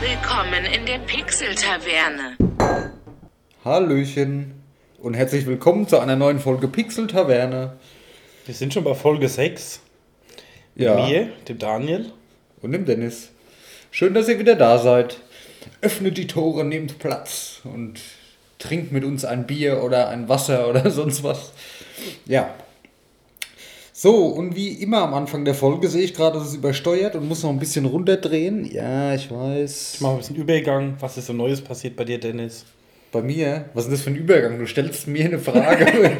Willkommen in der Pixel-Taverne. Hallöchen und herzlich willkommen zu einer neuen Folge Pixel Taverne. Wir sind schon bei Folge 6. Ja. Mit mir, dem Daniel. Und dem Dennis. Schön, dass ihr wieder da seid. Öffnet die Tore, nehmt Platz und trinkt mit uns ein Bier oder ein Wasser oder sonst was. Ja. So, und wie immer am Anfang der Folge sehe ich gerade, dass es übersteuert und muss noch ein bisschen runterdrehen. Ja, ich weiß. Ich mache ein bisschen Übergang. Was ist so Neues passiert bei dir, Dennis? Bei mir? Was ist das für ein Übergang? Du stellst mir eine Frage.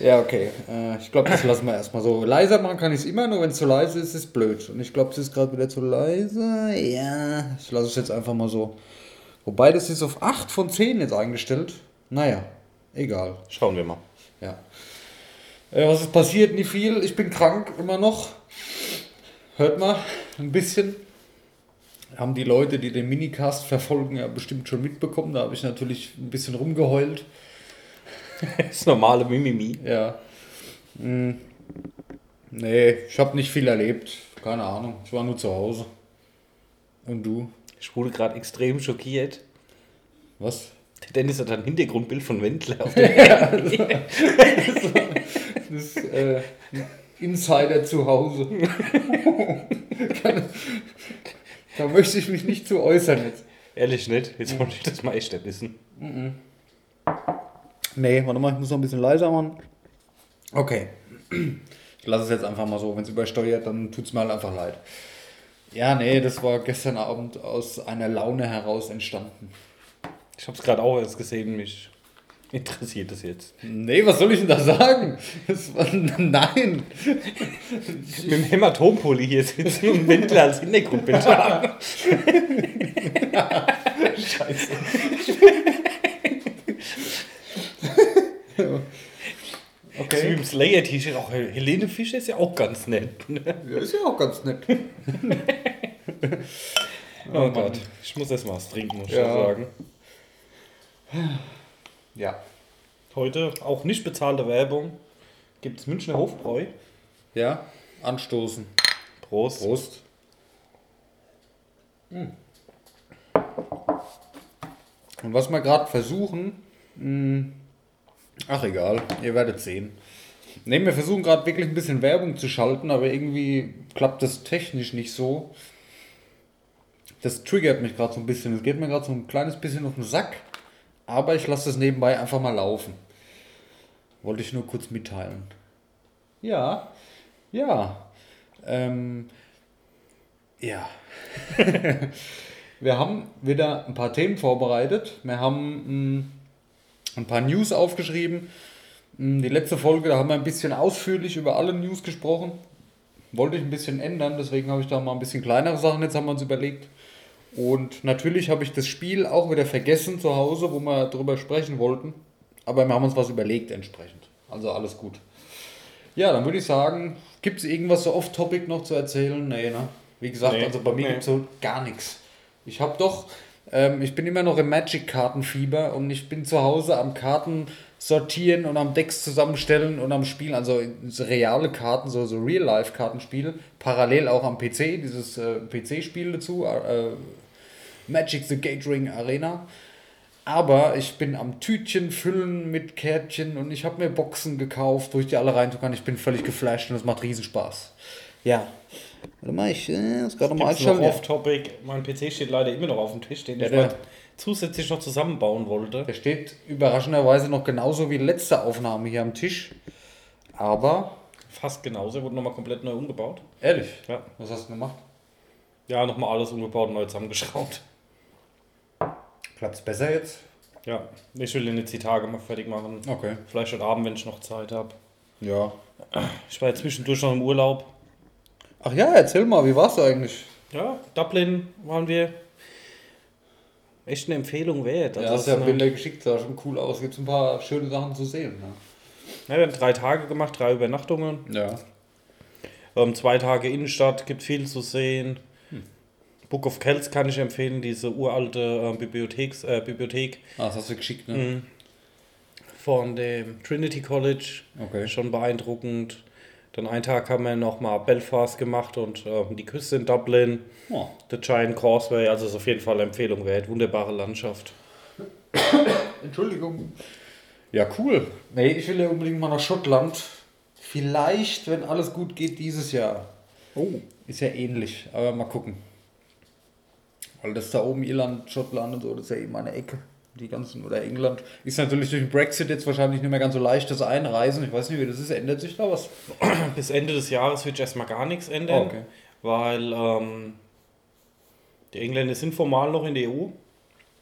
ja, okay. Äh, ich glaube, das lassen wir erstmal so. Leiser machen kann ich es immer, nur wenn es zu leise ist, ist es blöd. Und ich glaube, es ist gerade wieder zu leise. Ja, ich lasse es jetzt einfach mal so. Wobei, das ist auf 8 von 10 jetzt eingestellt. Naja, egal. Schauen wir mal. Ja. Äh, was ist passiert? Nicht viel. Ich bin krank, immer noch. Hört mal, ein bisschen. Haben die Leute, die den Minicast verfolgen, ja bestimmt schon mitbekommen. Da habe ich natürlich ein bisschen rumgeheult. Das normale Mimimi. Ja. Hm. Nee, ich habe nicht viel erlebt. Keine Ahnung. Ich war nur zu Hause. Und du? Ich wurde gerade extrem schockiert. Was? Der Dennis hat ein Hintergrundbild von Wendler auf dem Das ist äh, ein Insider zu Hause. da möchte ich mich nicht zu äußern jetzt. Ehrlich nicht. Jetzt wollte ich das mal echt nicht wissen. Nee, warte mal, ich muss noch ein bisschen leiser machen. Okay. Ich lasse es jetzt einfach mal so. Wenn es übersteuert, dann tut es mir halt einfach leid. Ja, nee, das war gestern Abend aus einer Laune heraus entstanden. Ich habe es gerade auch erst gesehen. Mich interessiert das jetzt. Nee, was soll ich denn da sagen? War, nein. Mit dem Hämatompulli hier sitzen und Wendler als Hintergrundbild haben. Scheiße. So wie im Slayer-T-Shirt. Auch Helene Fischer ist ja auch ganz nett. Ne? Ja, ist ja auch ganz nett. Oh Gott. Ich muss erst mal was trinken, muss ich ja sagen. Ja. Heute auch nicht bezahlte Werbung. Gibt es Münchner Hofbräu. Ja, anstoßen. Prost. Prost. Hm. Und was wir gerade versuchen, mh, ach egal, ihr werdet sehen. Ne, wir versuchen gerade wirklich ein bisschen Werbung zu schalten, aber irgendwie klappt das technisch nicht so. Das triggert mich gerade so ein bisschen. Es geht mir gerade so ein kleines bisschen auf den Sack, aber ich lasse das nebenbei einfach mal laufen. Wollte ich nur kurz mitteilen. Ja, ja. Ähm, ja. wir haben wieder ein paar Themen vorbereitet. Wir haben mh, ein paar News aufgeschrieben. Mh, Die letzte Folge, da haben wir ein bisschen ausführlich über alle News gesprochen. Wollte ich ein bisschen ändern, deswegen habe ich da mal ein bisschen kleinere Sachen jetzt haben wir uns überlegt. Und natürlich habe ich das Spiel auch wieder vergessen zu Hause, wo wir drüber sprechen wollten. Aber wir haben uns was überlegt entsprechend. Also alles gut. Ja, dann würde ich sagen, gibt es irgendwas so off-topic noch zu erzählen? Nee, ne? Wie gesagt, Nee, also bei mir nee. gibt es so gar nichts. Ich habe doch, ähm, ich bin immer noch im Magic-Kartenfieber und ich bin zu Hause am Karten sortieren und am Decks zusammenstellen und am Spielen, also so reale Karten, so, so Real-Life-Kartenspiel, parallel auch am PC, dieses äh, PC-Spiel dazu, äh, Magic the Gathering Arena. Aber ich bin am Tütchen füllen mit Kärtchen und ich habe mir Boxen gekauft, wo ich die alle reintun kann. Ich bin völlig geflasht und es macht riesen Spaß. Ja. Warte mal, ich äh, gerade mal einschalten. Off-Topic. Mein PC steht leider immer noch auf dem Tisch, den Ja, ich der- zusätzlich noch zusammenbauen wollte. Der steht überraschenderweise noch genauso wie die letzte Aufnahme hier am Tisch. Aber, Fast genauso. Wurde nochmal komplett neu umgebaut. ehrlich, Ja. was hast du gemacht? Ja, nochmal alles umgebaut und neu zusammengeschraubt. Klappt's besser jetzt? Ja, ich will den jetzt die Tage mal fertig machen. Okay. Vielleicht heute Abend, wenn ich noch Zeit habe. Ja. Ich war ja zwischendurch noch im Urlaub. Ach ja, erzähl mal, wie war's eigentlich? Ja, Dublin waren wir. Echt eine Empfehlung wert. Ja, Also hast es ja ist eine- Bilder geschickt, sah schon cool aus. Gibt's ein paar schöne Sachen zu sehen. Ne? Ja, wir haben drei Tage gemacht, drei Übernachtungen. Ja. Ähm, zwei Tage Innenstadt, gibt viel zu sehen. Hm. Book of Kells kann ich empfehlen, diese uralte äh, Bibliotheks, äh, Bibliothek Ah, das hast du geschickt, ne? Mhm. von dem Trinity College. Okay. Schon beeindruckend. Dann einen Tag haben wir nochmal Belfast gemacht und äh, die Küste in Dublin, Oh. The Giant Causeway, also ist auf jeden Fall eine Empfehlung wert. Wunderbare Landschaft. Entschuldigung. Ja, cool. Nee, ich will ja unbedingt mal nach Schottland. Vielleicht, wenn alles gut geht, dieses Jahr. Oh. Ist ja ähnlich, aber mal gucken. Weil das da oben Irland, Schottland und so, das ist ja eben eine Ecke. Die ganzen, oder England. Ist natürlich durch den Brexit jetzt wahrscheinlich nicht mehr ganz so leicht, das Einreisen. Ich weiß nicht, wie das ist. Ändert sich da was? Bis Ende des Jahres wird erstmal gar nichts ändern, Oh, okay. weil ähm, die Engländer sind formal noch in der EU,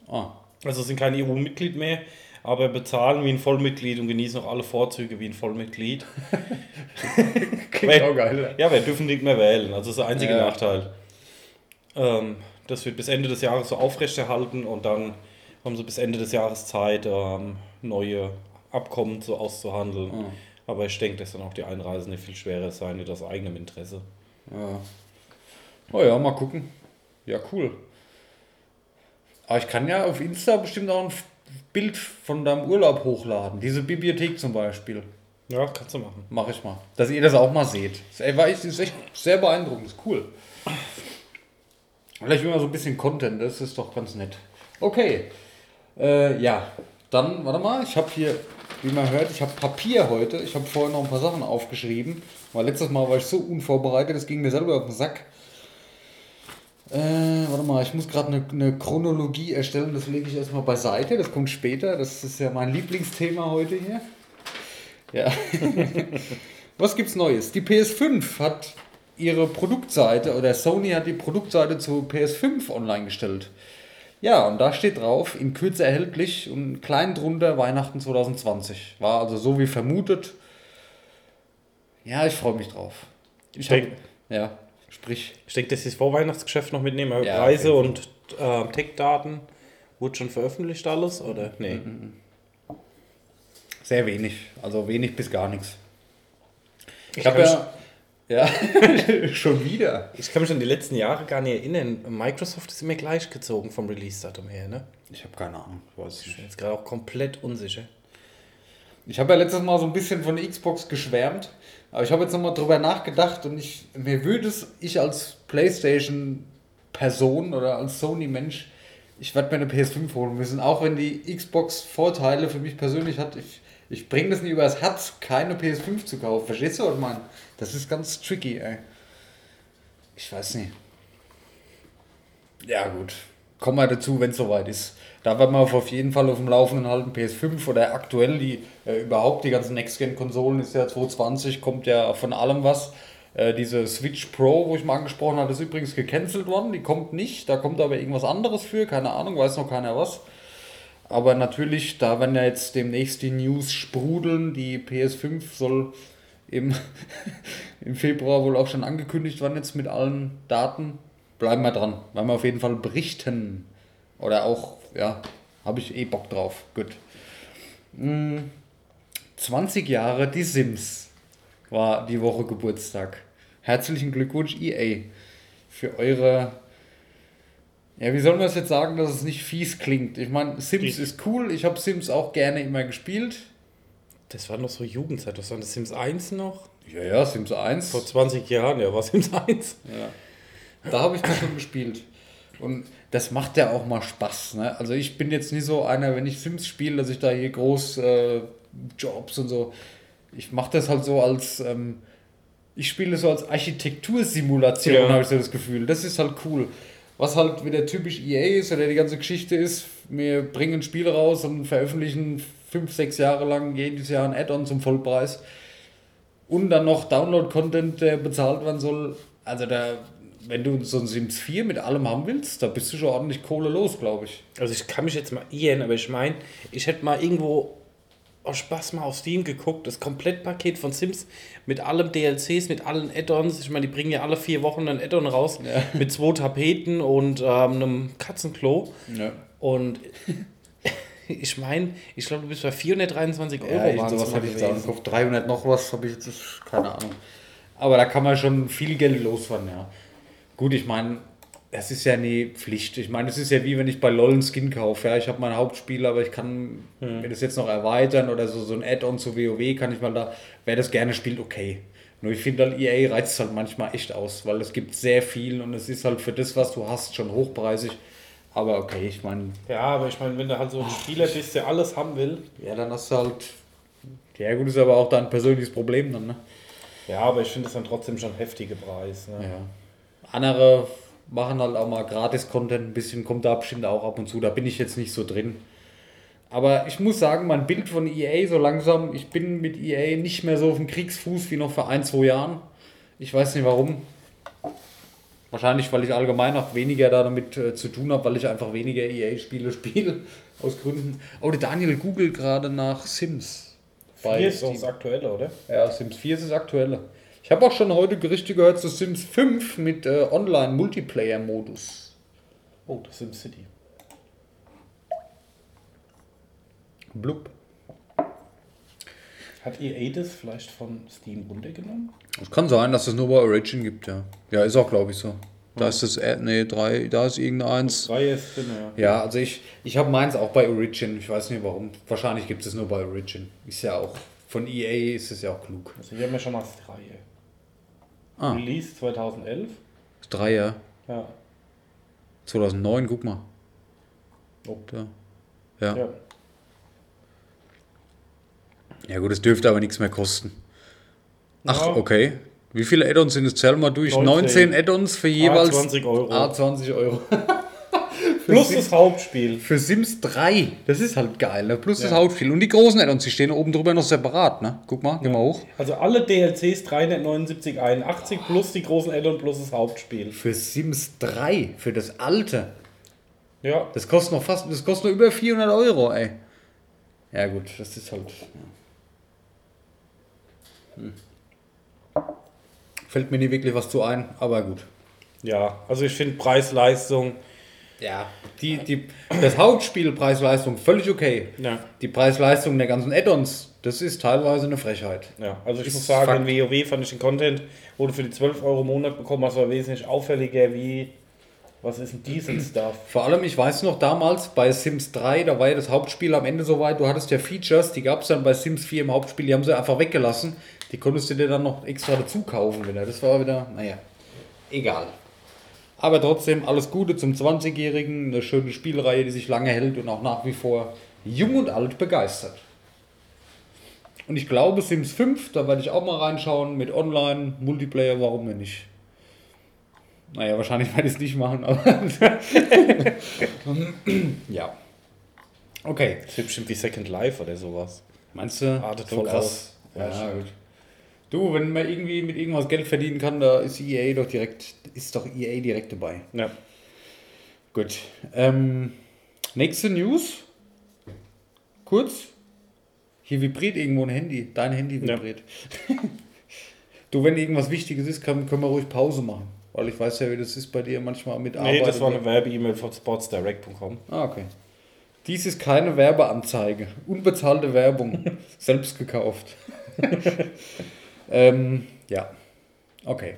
Ah, also sind kein EU-Mitglied mehr, aber bezahlen wie ein Vollmitglied und genießen auch alle Vorzüge wie ein Vollmitglied. klingt auch geil. Ja, wir dürfen nicht mehr wählen, also das ist der einzige Ja. Nachteil. Ähm, das wird bis Ende des Jahres so aufrechterhalten und dann haben sie bis Ende des Jahres Zeit, ähm, neue Abkommen so auszuhandeln. Ah. Aber ich denke, dass dann auch die Einreisen nicht viel schwerer sein wird aus eigenem Interesse. Ja. Oh ja, mal gucken. Ja, cool. Aber ich kann ja auf Insta bestimmt auch ein Bild von deinem Urlaub hochladen. Diese Bibliothek zum Beispiel. Ja, kannst du machen. Mache ich mal. Dass ihr das auch mal seht. Das ist echt- ist echt sehr beeindruckend. Ist cool. Vielleicht will man so ein bisschen Content. Das ist doch ganz nett. Okay. Äh, ja. Dann, warte mal. Ich habe hier, wie man hört, ich habe Papier heute. Ich habe vorher noch ein paar Sachen aufgeschrieben. Weil letztes Mal war ich so unvorbereitet. Das ging mir selber auf den Sack. Äh, warte mal, ich muss gerade eine, eine Chronologie erstellen, das lege ich erstmal beiseite, das kommt später, das ist ja mein Lieblingsthema heute hier. Ja. Was gibt's Neues? Die PS5 hat ihre Produktseite oder Sony hat die Produktseite zu PS5 online gestellt. Ja, und da steht drauf, in Kürze erhältlich und klein drunter Weihnachten 2020. War also so wie vermutet. Ja, ich freue mich drauf. Ich hab, Denk- ja, sprich. Ich denke, dass sie das Vorweihnachtsgeschäft noch mitnehmen. aber Ja, Preise und ähm, Tech-Daten. Wurde schon veröffentlicht alles? Oder? Nee. Sehr wenig, also wenig bis gar nichts. Ich kann habe ja, ja, schon wieder. Ich kann mich an die letzten Jahre gar nicht erinnern. Microsoft ist immer gleich gezogen vom Release-Datum her. Ne? Ich habe keine Ahnung, ich weiß Ich bin jetzt gerade auch komplett unsicher. Ich habe ja letztes Mal so ein bisschen von der Xbox geschwärmt, aber ich habe jetzt nochmal drüber nachgedacht und ich, mir würde es, ich als PlayStation-Person oder als Sony-Mensch, ich werde mir eine PS5 holen müssen, auch wenn die Xbox Vorteile für mich persönlich hat. Ich, ich bringe das nie übers Herz, keine PS5 zu kaufen. Verstehst du, was meine? Das ist ganz tricky, ey. Ich weiß nicht. Ja, gut. Kommen wir dazu, wenn es soweit ist. Da werden wir auf jeden Fall auf dem Laufenden halten. PS5 oder aktuell die äh, überhaupt die ganzen Next-Gen-Konsolen ist ja 2020, kommt ja von allem was. Äh, diese Switch Pro, wo ich mal angesprochen hatte, ist übrigens gecancelt worden. Die kommt nicht. Da kommt aber irgendwas anderes für. Keine Ahnung, weiß noch keiner was. Aber natürlich, da werden ja jetzt demnächst die News sprudeln. Die PS5 soll im, im Februar wohl auch schon angekündigt werden, jetzt mit allen Daten. Bleiben wir dran. Werden wir auf jeden Fall berichten. Oder auch, ja, habe ich eh Bock drauf. Gut. Mm, 20 Jahre Die Sims war die Woche Geburtstag. Herzlichen Glückwunsch, EA, für eure. Ja, wie soll man das jetzt sagen, dass es nicht fies klingt? Ich meine, Sims Ich- ist cool. Ich habe Sims auch gerne immer gespielt. Das war noch so Jugendzeit. Was war das? Sims 1 noch? Ja, ja, Sims 1. Vor 20 Jahren, ja, war Sims 1. Ja. Da habe ich das schon gespielt. Und das macht ja auch mal Spaß. Ne? Also ich bin jetzt nicht so einer, wenn ich Sims spiele, dass ich da hier groß äh, Jobs und so. Ich mache das halt so als, ähm, ich spiele so als Architektursimulation, Ja. habe ich so das Gefühl. Das ist halt cool. Was halt wieder typisch EA ist oder die ganze Geschichte ist, wir bringen ein Spiel raus und veröffentlichen fünf, sechs Jahre lang jedes Jahr ein Add-on zum Vollpreis und dann noch Download-Content, der bezahlt werden soll. Also da, wenn du so ein Sims 4 mit allem haben willst, da bist du schon ordentlich Kohle los, glaube ich. Also ich kann mich jetzt mal irren, aber ich meine, ich hätte mal irgendwo aus Spaß mal auf Steam geguckt, das Komplettpaket von Sims mit allem DLCs, mit allen Add-ons. Ich meine, die bringen ja alle vier Wochen ein Add-on raus Ja. mit zwei Tapeten und ähm, einem Katzenklo. Ja. Und ich meine, ich glaube, du bist bei 423 Euro. Ja, ich, waren's sowas hatte ich jetzt auch im gewesen. Kopf. 300 noch was habe ich jetzt, keine Ahnung. Aber da kann man schon viel Geld loswerden, ja. Gut, ich meine, das ist ja nie Pflicht. Ich meine, es ist ja wie wenn ich bei LOL einen Skin kaufe. Ja, ich habe mein Hauptspiel, aber ich kann mir das jetzt noch erweitern oder so, so ein Add-on zu WoW kann ich mal da, wer das gerne spielt, okay. Nur ich finde halt, EA reizt halt manchmal echt aus, weil es gibt sehr viel und es ist halt für das, was du hast, schon hochpreisig. Aber okay, ich meine, Ja, aber ich meine, wenn du halt so ein Spieler bist, der alles haben will. ja, dann hast du halt. Ja, gut, ist aber auch dein persönliches Problem dann, ne? Ja, aber ich finde es dann trotzdem schon heftige Preis. Ne? Ja. Andere machen halt auch mal Gratis-Content, ein bisschen kommt da bestimmt auch ab und zu. Da bin ich jetzt nicht so drin. Aber ich muss sagen, mein Bild von EA so langsam, ich bin mit EA nicht mehr so auf dem Kriegsfuß wie noch vor ein, zwei Jahren. Ich weiß nicht warum. Wahrscheinlich, weil ich allgemein auch weniger da damit äh, zu tun habe, weil ich einfach weniger EA-Spiele spiele. Aus Gründen. Oh, der Daniel googelt gerade nach Sims. Hier ist doch Steam. das Aktuelle, oder? Ja, Sims 4 ist das aktuelle. Ich habe auch schon heute Gerüchte gehört zu Sims 5 mit äh, Online-Multiplayer-Modus. Oh, das ist SimCity. Blub. Hat EA das vielleicht von Steam runtergenommen? Es kann sein, dass es nur bei Origin gibt, ja. Ja, ist auch, glaube ich, so. Da ist das, äh, nee, drei, da ist irgendeins. Drei ist drin, ja. Ja, also ich, ich habe meins auch bei Origin. Ich weiß nicht warum. Wahrscheinlich gibt es nur bei Origin. Ist ja auch, von EA ist es ja auch klug. Also hier haben wir schon mal das Drei. Ah. Release 2011. Das Dreier, Ja. 2009, guck mal. Oh. Da. Ja. ja. ja, gut, es dürfte aber nichts mehr kosten. Ach, Ja. okay. Wie viele Add-ons sind es? Zähl mal durch. 19, 19 Add-ons für jeweils. 20 Euro. Ah, 20 Euro. Plus das Hauptspiel. Für Sims 3. Das ist halt geil. Ne? Plus das Ja. Hauptspiel. Und die großen Add-ons, die stehen oben drüber noch separat. Ne? Guck mal, geh mal hoch. Also alle DLCs 379,81 plus die großen Add-on plus das Hauptspiel. Für Sims 3, für das alte. Ja. Das kostet noch fast, das kostet noch über 400 Euro, ey. Ja gut, das ist halt. ja. Hm. Fällt mir nie wirklich was zu ein, aber gut. Ja, also ich finde Preis-Leistung. Ja, die, die, das Hauptspiel Preis-Leistung völlig okay. Ja. Die Preis-Leistung der ganzen Add-ons, das ist teilweise eine Frechheit. Ja, also ich Ist muss sagen, Fakt. in WoW fand ich den Content, wo du für die 12 Euro im Monat bekommen hast, war wesentlich auffälliger wie, was ist denn diesel Stuff? Vor allem, ich weiß noch damals bei Sims 3, da war ja das Hauptspiel am Ende soweit, du hattest ja Features, die gab es dann bei Sims 4 im Hauptspiel, die haben sie einfach weggelassen. Die konntest du dir dann noch extra dazu kaufen wieder. Das war wieder, naja, egal. Aber trotzdem alles Gute zum 20-Jährigen, eine schöne Spielreihe, die sich lange hält und auch nach wie vor jung und alt begeistert. Und ich glaube, Sims 5, da werde ich auch mal reinschauen mit Online, Multiplayer, warum denn nicht? Naja, wahrscheinlich werde ich es nicht machen, aber. ja. Okay. Das wird bestimmt wie Second Life oder sowas. Meinst du? Artet so voll krass. aus. Ja, Ja, gut. Du, wenn man irgendwie mit irgendwas Geld verdienen kann, da ist EA doch direkt, ist doch EA direkt dabei. Ja. Gut. Ähm, nächste News. Kurz. Hier vibriert irgendwo ein Handy. Dein Handy Ja. vibriert. du, wenn irgendwas Wichtiges ist, kann, können wir ruhig Pause machen. Weil ich weiß ja, wie das ist bei dir manchmal mit Nee, das war eine Werbe-E-Mail von sportsdirect.com. Ah, okay. Dies ist keine Werbeanzeige. Unbezahlte Werbung. Selbst gekauft. ähm, ja. Okay.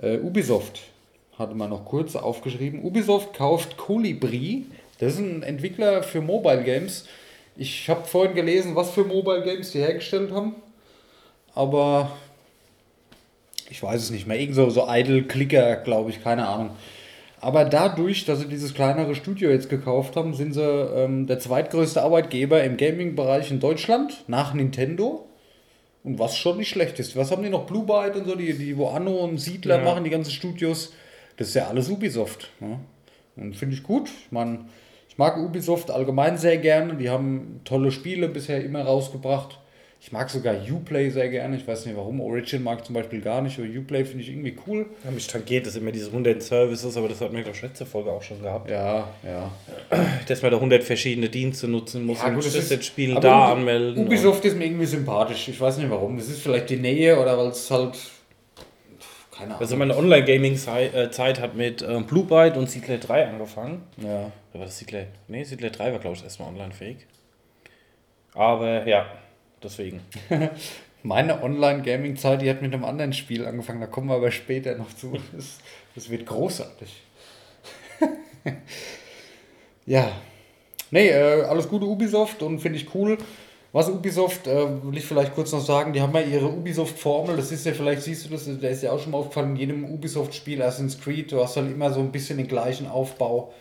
Äh, Ubisoft hatte man noch kurz aufgeschrieben. Ubisoft kauft Colibri. Das ist ein Entwickler für Mobile Games. Ich habe vorhin gelesen, was für Mobile Games die hergestellt haben. Aber ich weiß es nicht mehr. Irgend so, so Idle-Clicker, glaube ich, keine Ahnung. Aber dadurch, dass sie dieses kleinere Studio jetzt gekauft haben, sind sie ähm, der zweitgrößte Arbeitgeber im Gaming-Bereich in Deutschland nach Nintendo. Und was schon nicht schlecht ist. Was haben die noch? Blue Byte und so, die, die wo Anno und Siedler Ja. machen, die ganzen Studios. Das ist ja alles Ubisoft. Ne? Und finde ich gut. Ich meine, ich mag Ubisoft allgemein sehr gerne. Die haben tolle Spiele bisher immer rausgebracht. Ich mag sogar Uplay sehr gerne. Ich weiß nicht warum. Origin mag ich zum Beispiel gar nicht, aber Uplay finde ich irgendwie cool. Ja, mich tangiert das immer diese 100 Services, aber das hat mir, glaube ich, letzte Folge auch schon gehabt. Ja, ja. Dass man da 100 verschiedene Dienste nutzen muss Ja, und gut, das das ist- aber da anmelden. Ubisoft ist mir irgendwie sympathisch. Ich weiß nicht warum. Das ist vielleicht die Nähe oder weil es halt. Keine Ahnung. Also meine Online-Gaming-Zeit hat mit ähm, Blue Byte und Siedler 3 angefangen. ja. War das Siedler? Nee, Siedler 3 war, glaube ich, erstmal online-fähig. Aber ja, deswegen. Meine Online-Gaming-Zeit, die hat mit einem anderen Spiel angefangen. Da kommen wir aber später noch zu. Das, das wird großartig. ja. Nee, äh, alles Gute Ubisoft und finde ich cool. Was Ubisoft, äh, will ich vielleicht kurz noch sagen, die haben ja ihre Ubisoft-Formel, das ist ja, vielleicht siehst du das, der ist ja auch schon mal aufgefallen, in jedem Ubisoft-Spiel, Assassin's Creed, du hast halt immer so ein bisschen den gleichen Aufbau.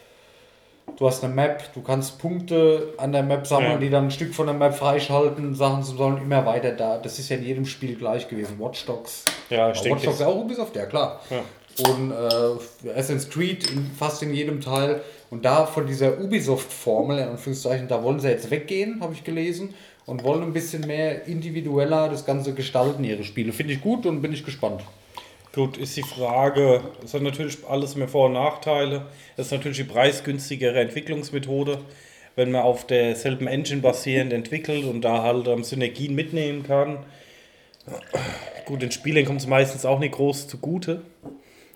Du hast eine Map, du kannst Punkte an der Map sammeln, Ja. die dann ein Stück von der Map freischalten, Sachen sollen immer weiter da. Das ist ja in jedem Spiel gleich gewesen. Watch Dogs. Ja, denke, Watch Dogs das- auch Ubisoft, ja klar. Ja. Und äh, Assassin's Creed in, fast in jedem Teil. Und da von dieser Ubisoft-Formel, in Anführungszeichen, da wollen sie jetzt weggehen, habe ich gelesen. Und wollen ein bisschen mehr individueller das Ganze gestalten, ihre Spiele. Finde ich gut und bin ich gespannt. Gut, ist die Frage, es hat natürlich alles mehr Vor- und Nachteile. Das ist natürlich die preisgünstigere Entwicklungsmethode, wenn man auf derselben Engine basierend entwickelt und da halt ähm, Synergien mitnehmen kann. Gut, den Spielern kommt es meistens auch nicht groß zugute.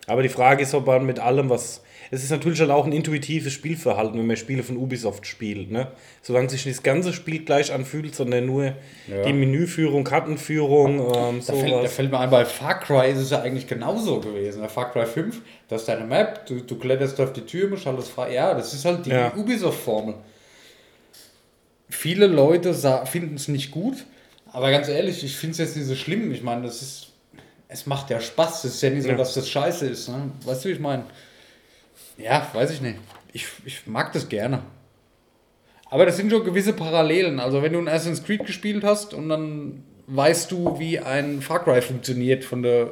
Aber die Frage ist, ob man mit allem, was. Es ist natürlich halt auch ein intuitives Spielverhalten, wenn man Spiele von Ubisoft spielt. Ne? Solange sich nicht das ganze Spiel gleich anfühlt, sondern nur die Menüführung, Kartenführung, ähm, Da fällt, da fällt mir ein, bei Far Cry ist es ja eigentlich genauso gewesen. Bei Far Cry 5, das ist deine Map, du, du kletterst auf die Tür, musst alles frei. Ja, das ist halt die Ja. Ubisoft-Formel. Viele Leute finden es nicht gut, aber ganz ehrlich, ich finde es jetzt nicht so schlimm. Ich meine, das ist. Es macht ja Spaß. Es ist ja nicht so, Ja. dass das scheiße ist. Ne? Weißt du, wie ich meine? Ja, weiß ich nicht. Ich, ich mag das gerne. Aber das sind schon gewisse Parallelen. Also wenn du ein Assassin's Creed gespielt hast und dann weißt du, wie ein Far Cry funktioniert von der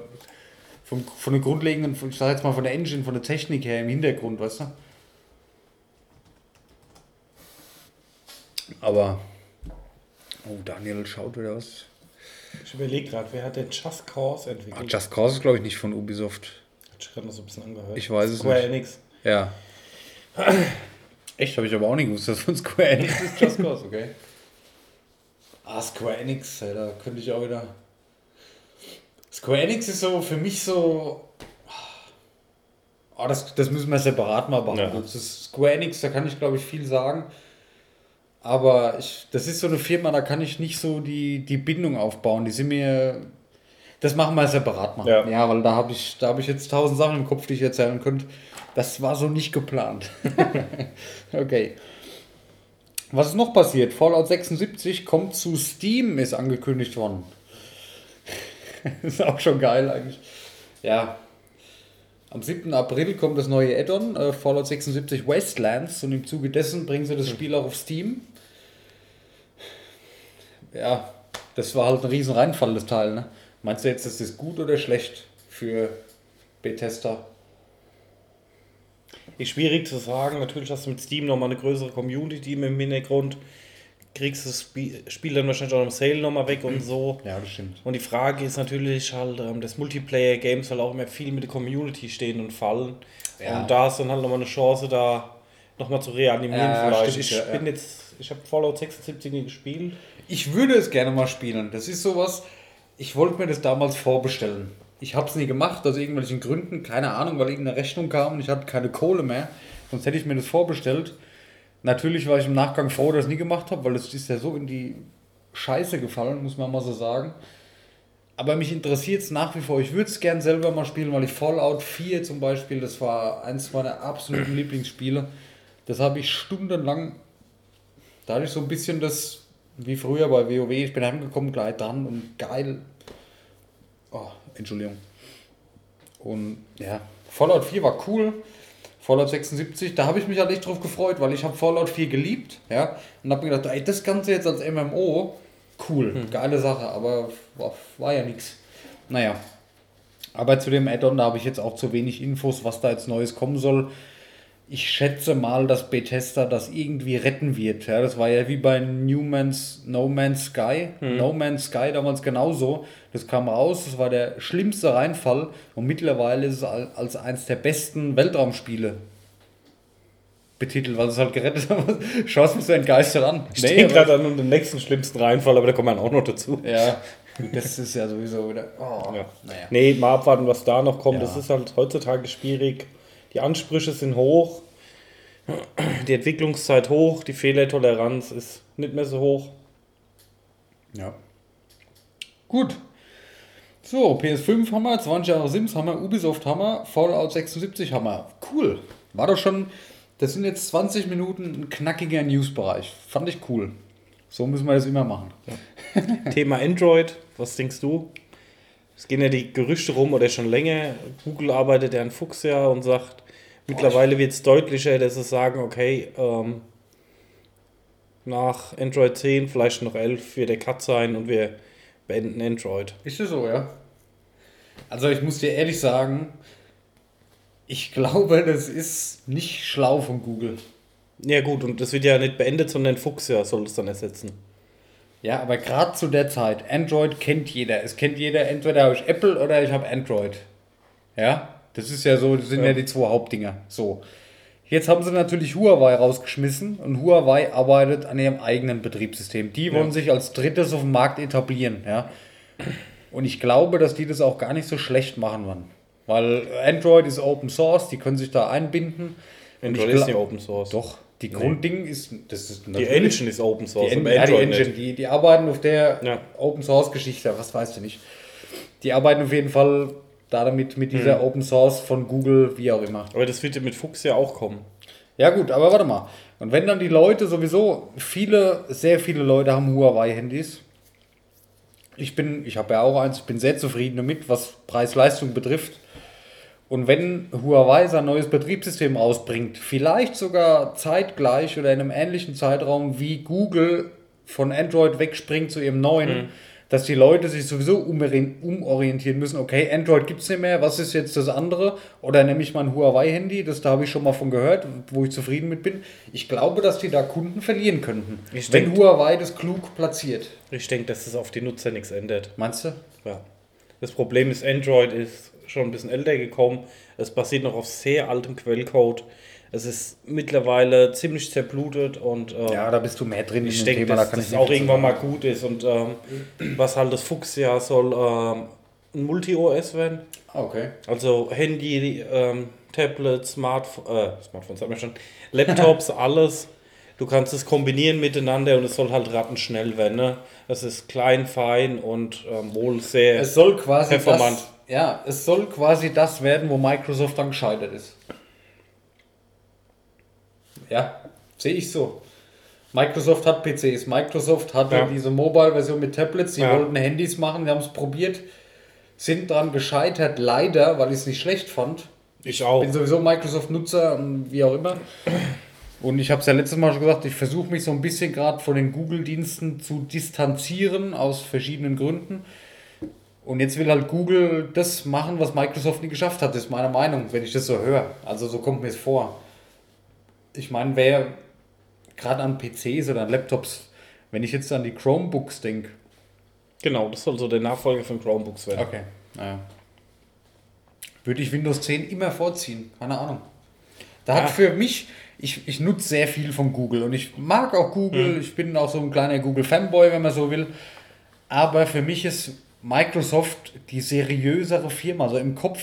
vom, von der grundlegenden, ich sag jetzt mal von der Engine, von der Technik her im Hintergrund, weißt du? Aber oh, Daniel schaut wieder was. Ich überlege gerade, wer hat denn Just Cause Ah, entwickelt? Just Cause ist glaube ich nicht von Ubisoft. Hat sich gerade noch so ein bisschen angehört. Ich weiß es Square nicht. Enix. Ja. Echt, habe ich aber auch nicht gewusst, dass von Square Enix ist Just Cause, okay. Ah, Square Enix, da könnte ich auch wieder. Square Enix ist so für mich so. Ah, das, das müssen wir separat mal machen. Ja. Square Enix, da kann ich glaube ich viel sagen. Aber ich, das ist so eine Firma, da kann ich nicht so die, die Bindung aufbauen. Die sind mir. Das machen wir separat mal. Ja. ja weil da habe ich, da hab ich jetzt tausend Sachen im Kopf, die ich erzählen könnte. Das war so nicht geplant. okay. Was ist noch passiert? Fallout 76 kommt zu Steam, ist angekündigt worden. ist auch schon geil eigentlich. Ja. Am 7. April kommt das neue Add-on, äh, Fallout 76 Wastelands, und im Zuge dessen bringen sie das Spiel auch auf Steam. Ja, das war halt ein riesen Reinfall, das Teil, ne? Meinst du jetzt, ist das gut oder schlecht für Bethesda? Ist schwierig zu sagen. Natürlich hast du mit Steam nochmal eine größere Community im Hintergrund. Kriegst das Spiel, dann wahrscheinlich auch im Sale nochmal weg und so. Ja, das stimmt. Und die Frage ist natürlich halt, ähm, das Multiplayer-Game soll auch immer viel mit der Community stehen und fallen. Ja. Und da ist dann halt nochmal eine Chance, da nochmal zu reanimieren Ja, vielleicht. stimmt, ich ja, bin jetzt, ich habe Fallout 76 nie gespielt. Ich würde es gerne mal spielen. Das ist sowas, ich wollte mir das damals vorbestellen. Ich habe es nie gemacht, aus irgendwelchen Gründen, keine Ahnung, weil irgendeine Rechnung kam und ich hatte keine Kohle mehr. Sonst hätte ich mir das vorbestellt. Natürlich war ich im Nachgang froh, dass ich es nie gemacht habe, weil es ist ja so in die Scheiße gefallen, muss man mal so sagen. Aber mich interessiert es nach wie vor. Ich würde es gern selber mal spielen, weil ich Fallout 4 zum Beispiel, das war eins meiner absoluten Lieblingsspiele. Das habe ich stundenlang da hatte ich so ein bisschen das, wie früher bei WoW, ich bin heimgekommen, gleich dran und geil. Entschuldigung. Und ja, Fallout 4 war cool. Fallout 76, da habe ich mich halt echt drauf gefreut, weil ich habe Fallout 4 geliebt, ja, und habe mir gedacht, ey, das Ganze jetzt als MMO, cool, geile Sache, aber war, war ja nichts. Naja, aber zu dem Add-on, da habe ich jetzt auch zu wenig Infos, was da jetzt Neues kommen soll. Ich schätze mal, dass Bethesda das irgendwie retten wird. Ja, das war ja wie bei New Man's, No Man's Sky. No Man's Sky damals genauso. Das kam raus, das war der schlimmste Reinfall und mittlerweile ist es al- als eines der besten Weltraumspiele betitelt, weil es halt gerettet hat. Schaust mich so entgeistert an. Ich Nee, denke gerade an den nächsten schlimmsten Reinfall, aber da kommen wir auch noch dazu. Ja, das ist ja sowieso wieder. Oh, Ja. naja. Nee, mal abwarten, was da noch kommt. Ja. Das ist halt heutzutage schwierig. Die Ansprüche sind hoch, die Entwicklungszeit hoch, die Fehlertoleranz ist nicht mehr so hoch. Ja. Gut. So, PS5 haben wir, 20 Jahre Sims haben wir, Ubisoft haben wir, Fallout 76 haben wir. Cool. War doch schon, das sind jetzt 20 Minuten ein knackiger Newsbereich. Fand ich cool. So müssen wir das immer machen. Thema Android, was denkst du? Es gehen ja die Gerüchte rum oder schon länger. Google arbeitet ja an Fuchsia und sagt, mittlerweile wird es deutlicher, dass sie sagen, okay, ähm, nach Android 10, vielleicht noch 11 wird der Cut sein und wir beenden Android. Ist das so, ja? Also ich muss dir ehrlich sagen, ich glaube, das ist nicht schlau von Google. Ja gut, und das wird ja nicht beendet, sondern Fuchsia soll es dann ersetzen. Ja, aber gerade zu der Zeit, Android kennt jeder. Es kennt jeder, entweder habe ich Apple oder ich habe Android. Ja, das ist ja so, das sind ja, Ja. die zwei Hauptdinger. So. Jetzt haben sie natürlich Huawei rausgeschmissen und Huawei arbeitet an ihrem eigenen Betriebssystem. Die wollen Ja. sich als drittes auf dem Markt etablieren, ja. Und ich glaube, dass die das auch gar nicht so schlecht machen werden. Weil Android ist Open Source, die können sich da einbinden. Android ist nicht Open Source. Doch, die Grundding ist, das ist Die Engine ist Open Source, die, En ja, die Engine, die, die arbeiten auf der Ja. Open Source Geschichte, was weißt du nicht. Die arbeiten auf jeden Fall da damit mit dieser Mhm. Open Source von Google, wie auch immer. Aber das wird ja mit Fuchsia auch kommen. Ja gut, aber warte mal. Und wenn dann die Leute sowieso, viele, sehr viele Leute haben Huawei-Handys. Ich bin, ich habe ja auch eins, ich bin sehr zufrieden damit, was Preis-Leistung betrifft. Und wenn Huawei sein neues Betriebssystem rausbringt, vielleicht sogar zeitgleich oder in einem ähnlichen Zeitraum wie Google von Android wegspringt zu ihrem neuen, dass die Leute sich sowieso umori- umorientieren müssen. Okay, Android gibt es nicht mehr, was ist jetzt das andere? Oder nehme ich mein Huawei-Handy, das da habe ich schon mal von gehört, wo ich zufrieden mit bin. Ich glaube, dass die da Kunden verlieren könnten, Ich wenn denk- Huawei das klug platziert. Ich denke, dass es auf die Nutzer nichts ändert. Meinst du? Ja. Das Problem ist, Android ist schon ein bisschen älter gekommen. Es basiert noch auf sehr altem Quellcode. Es ist mittlerweile ziemlich zerblutet und ähm, Ja, da bist du mehr drin ich denke, dass da das auch irgendwann mal gut ist. Und ähm, was halt das Fuchsia soll ähm, ein Multi-OS werden. Ah, Okay. Also Handy, ähm, Tablet, Smartphone, äh, Smartphones haben wir schon, Laptops, alles. Du kannst es kombinieren miteinander und es soll halt rattenschnell werden. Ne? Es ist klein, fein und ähm, wohl sehr. Es soll quasi Performant. das, ja, es soll quasi das werden, wo Microsoft dann gescheitert ist. Ja, sehe ich so. Microsoft hat PCs, Microsoft hatte Ja. diese Mobile-Version mit Tablets, die Ja. wollten Handys machen, wir haben es probiert, sind dran gescheitert, leider, weil ich es nicht schlecht fand. ich auch. bin sowieso Microsoft-Nutzer und wie auch immer. Und ich habe es ja letztes Mal schon gesagt, ich versuche mich so ein bisschen gerade von den Google-Diensten zu distanzieren, aus verschiedenen Gründen. Und jetzt will halt Google das machen, was Microsoft nie geschafft hat, ist meine Meinung, wenn ich das so höre. Also so kommt mir es vor. Ich meine, wer gerade an PCs oder an Laptops, wenn ich jetzt an die Chromebooks denke. Genau, das soll so der Nachfolger von Chromebooks werden. Okay, naja. Würde ich Windows 10 immer vorziehen, keine Ahnung. Da Ja. hat für mich, ich, ich nutze sehr viel von Google und ich mag auch Google, ich bin auch so ein kleiner Google-Fanboy, wenn man so will. Aber für mich ist Microsoft die seriösere Firma, so im Kopf.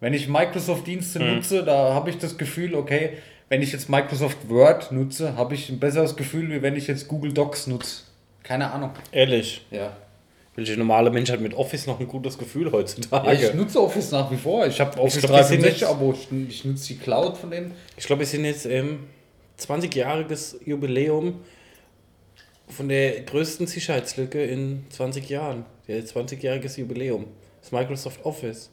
Wenn ich Microsoft-Dienste nutze, da habe ich das Gefühl, okay, wenn ich jetzt Microsoft Word nutze, habe ich ein besseres Gefühl, wie wenn ich jetzt Google Docs nutze. Keine Ahnung. Ehrlich, Ja. welche normale Mensch hat mit Office noch ein gutes Gefühl heutzutage? Ja, ich nutze Office nach wie vor. Ich habe Office glaub, wir sind 365, jetzt- aber ich, ich nutze die Cloud von denen. Ich glaube, wir sind jetzt im 20-jähriges Jubiläum von der größten Sicherheitslücke in 20 Jahren. Der 20-jähriges Jubiläum. Das Microsoft Office.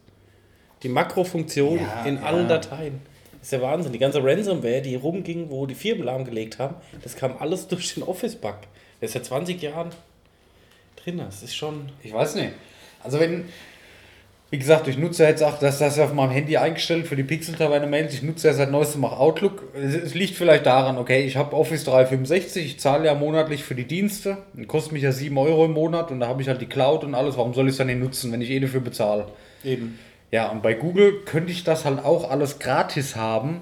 Die Makrofunktion Ja, in ja. allen Dateien. Das ist der Wahnsinn. Die ganze Ransomware, die rumging, wo die Firmen lahmgelegt haben, das kam alles durch den Office-Bug. Der ist seit 20 Jahren drin. Das ist schon. Ich weiß nicht. Also wenn, wie gesagt, ich nutze jetzt auch, das, das ist auf meinem Handy eingestellt für die Pixel-Taverne Mails. Ich nutze ja seit neuestem auch Outlook. Es, es liegt vielleicht daran, okay, ich habe Office 365, ich zahle ja monatlich für die Dienste. Das kostet mich ja 7 Euro im Monat und da habe ich halt die Cloud und alles. Warum soll ich es dann nicht nutzen, wenn ich eh dafür bezahle? Eben. Ja, und bei Google könnte ich das halt auch alles gratis haben,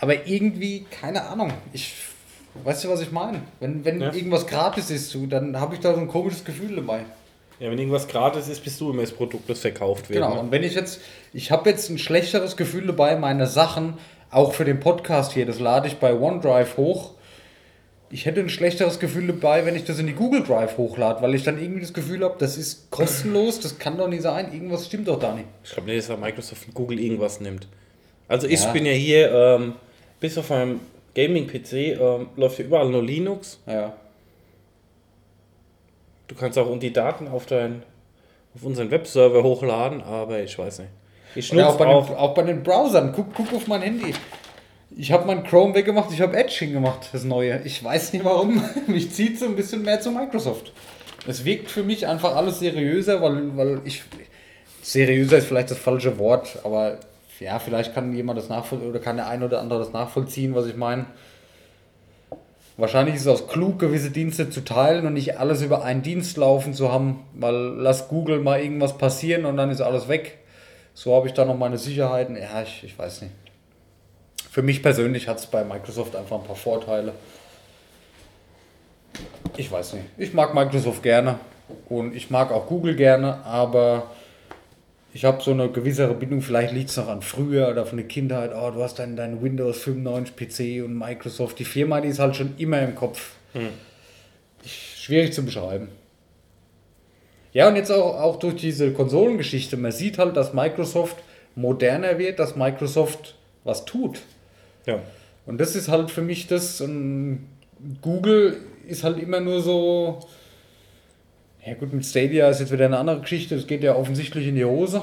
aber irgendwie, keine Ahnung. Ich, weißt du, was ich meine? Wenn, wenn Ja. irgendwas gratis ist, dann habe ich da so ein komisches Gefühl dabei. Ja, wenn irgendwas gratis ist, bist du immer das Produkt, das verkauft wird. Genau, ne? und wenn ich jetzt, ich habe jetzt ein schlechteres Gefühl dabei, meine Sachen, auch für den Podcast hier, das lade ich bei OneDrive hoch. Ich hätte ein schlechteres Gefühl dabei, wenn ich das in die Google Drive hochlade, weil ich dann irgendwie das Gefühl habe, das ist kostenlos, das kann doch nicht sein, irgendwas stimmt doch da nicht. Ich glaube nicht, dass da Microsoft und Google irgendwas nimmt. Also ich Ja. bin ja hier, ähm, bis auf meinem Gaming-PC ähm, läuft hier überall nur Linux. Ja. Du kannst auch die Daten auf, dein, auf unseren Webserver hochladen, aber ich weiß nicht. Ich nutze auch bei, auch, den, auch bei den Browsern. Guck, guck auf mein Handy. Ich habe mein Chrome weggemacht, ich habe Edge hingemacht, das neue. Ich weiß nicht warum. Mich zieht so ein bisschen mehr zu Microsoft. Es wirkt für mich einfach alles seriöser, weil, weil ich. Seriöser ist vielleicht das falsche Wort, aber ja, vielleicht kann jemand das nachvollziehen oder kann der ein oder andere das nachvollziehen, was ich meine. Wahrscheinlich ist es auch klug, gewisse Dienste zu teilen und nicht alles über einen Dienst laufen zu haben, weil lass Google mal irgendwas passieren und dann ist alles weg. So habe ich da noch meine Sicherheiten. Ja, ich, ich weiß nicht. Für mich persönlich hat es bei Microsoft einfach ein paar Vorteile. Ich weiß nicht. Ich mag Microsoft gerne und ich mag auch Google gerne, aber ich habe so eine gewissere Bindung. Vielleicht liegt es noch an früher oder von der Kindheit. Oh, du hast deinen dein Windows 95 PC und Microsoft. Die Firma, die ist halt schon immer im Kopf. Ich, schwierig zu beschreiben. Ja, und jetzt auch, auch durch diese Konsolengeschichte. Man sieht halt, dass Microsoft moderner wird, dass Microsoft was tut. Ja. Und das ist halt für mich das. Und Google ist halt immer nur so. Ja, gut, mit Stadia ist jetzt wieder eine andere Geschichte. Das geht ja offensichtlich in die Hose.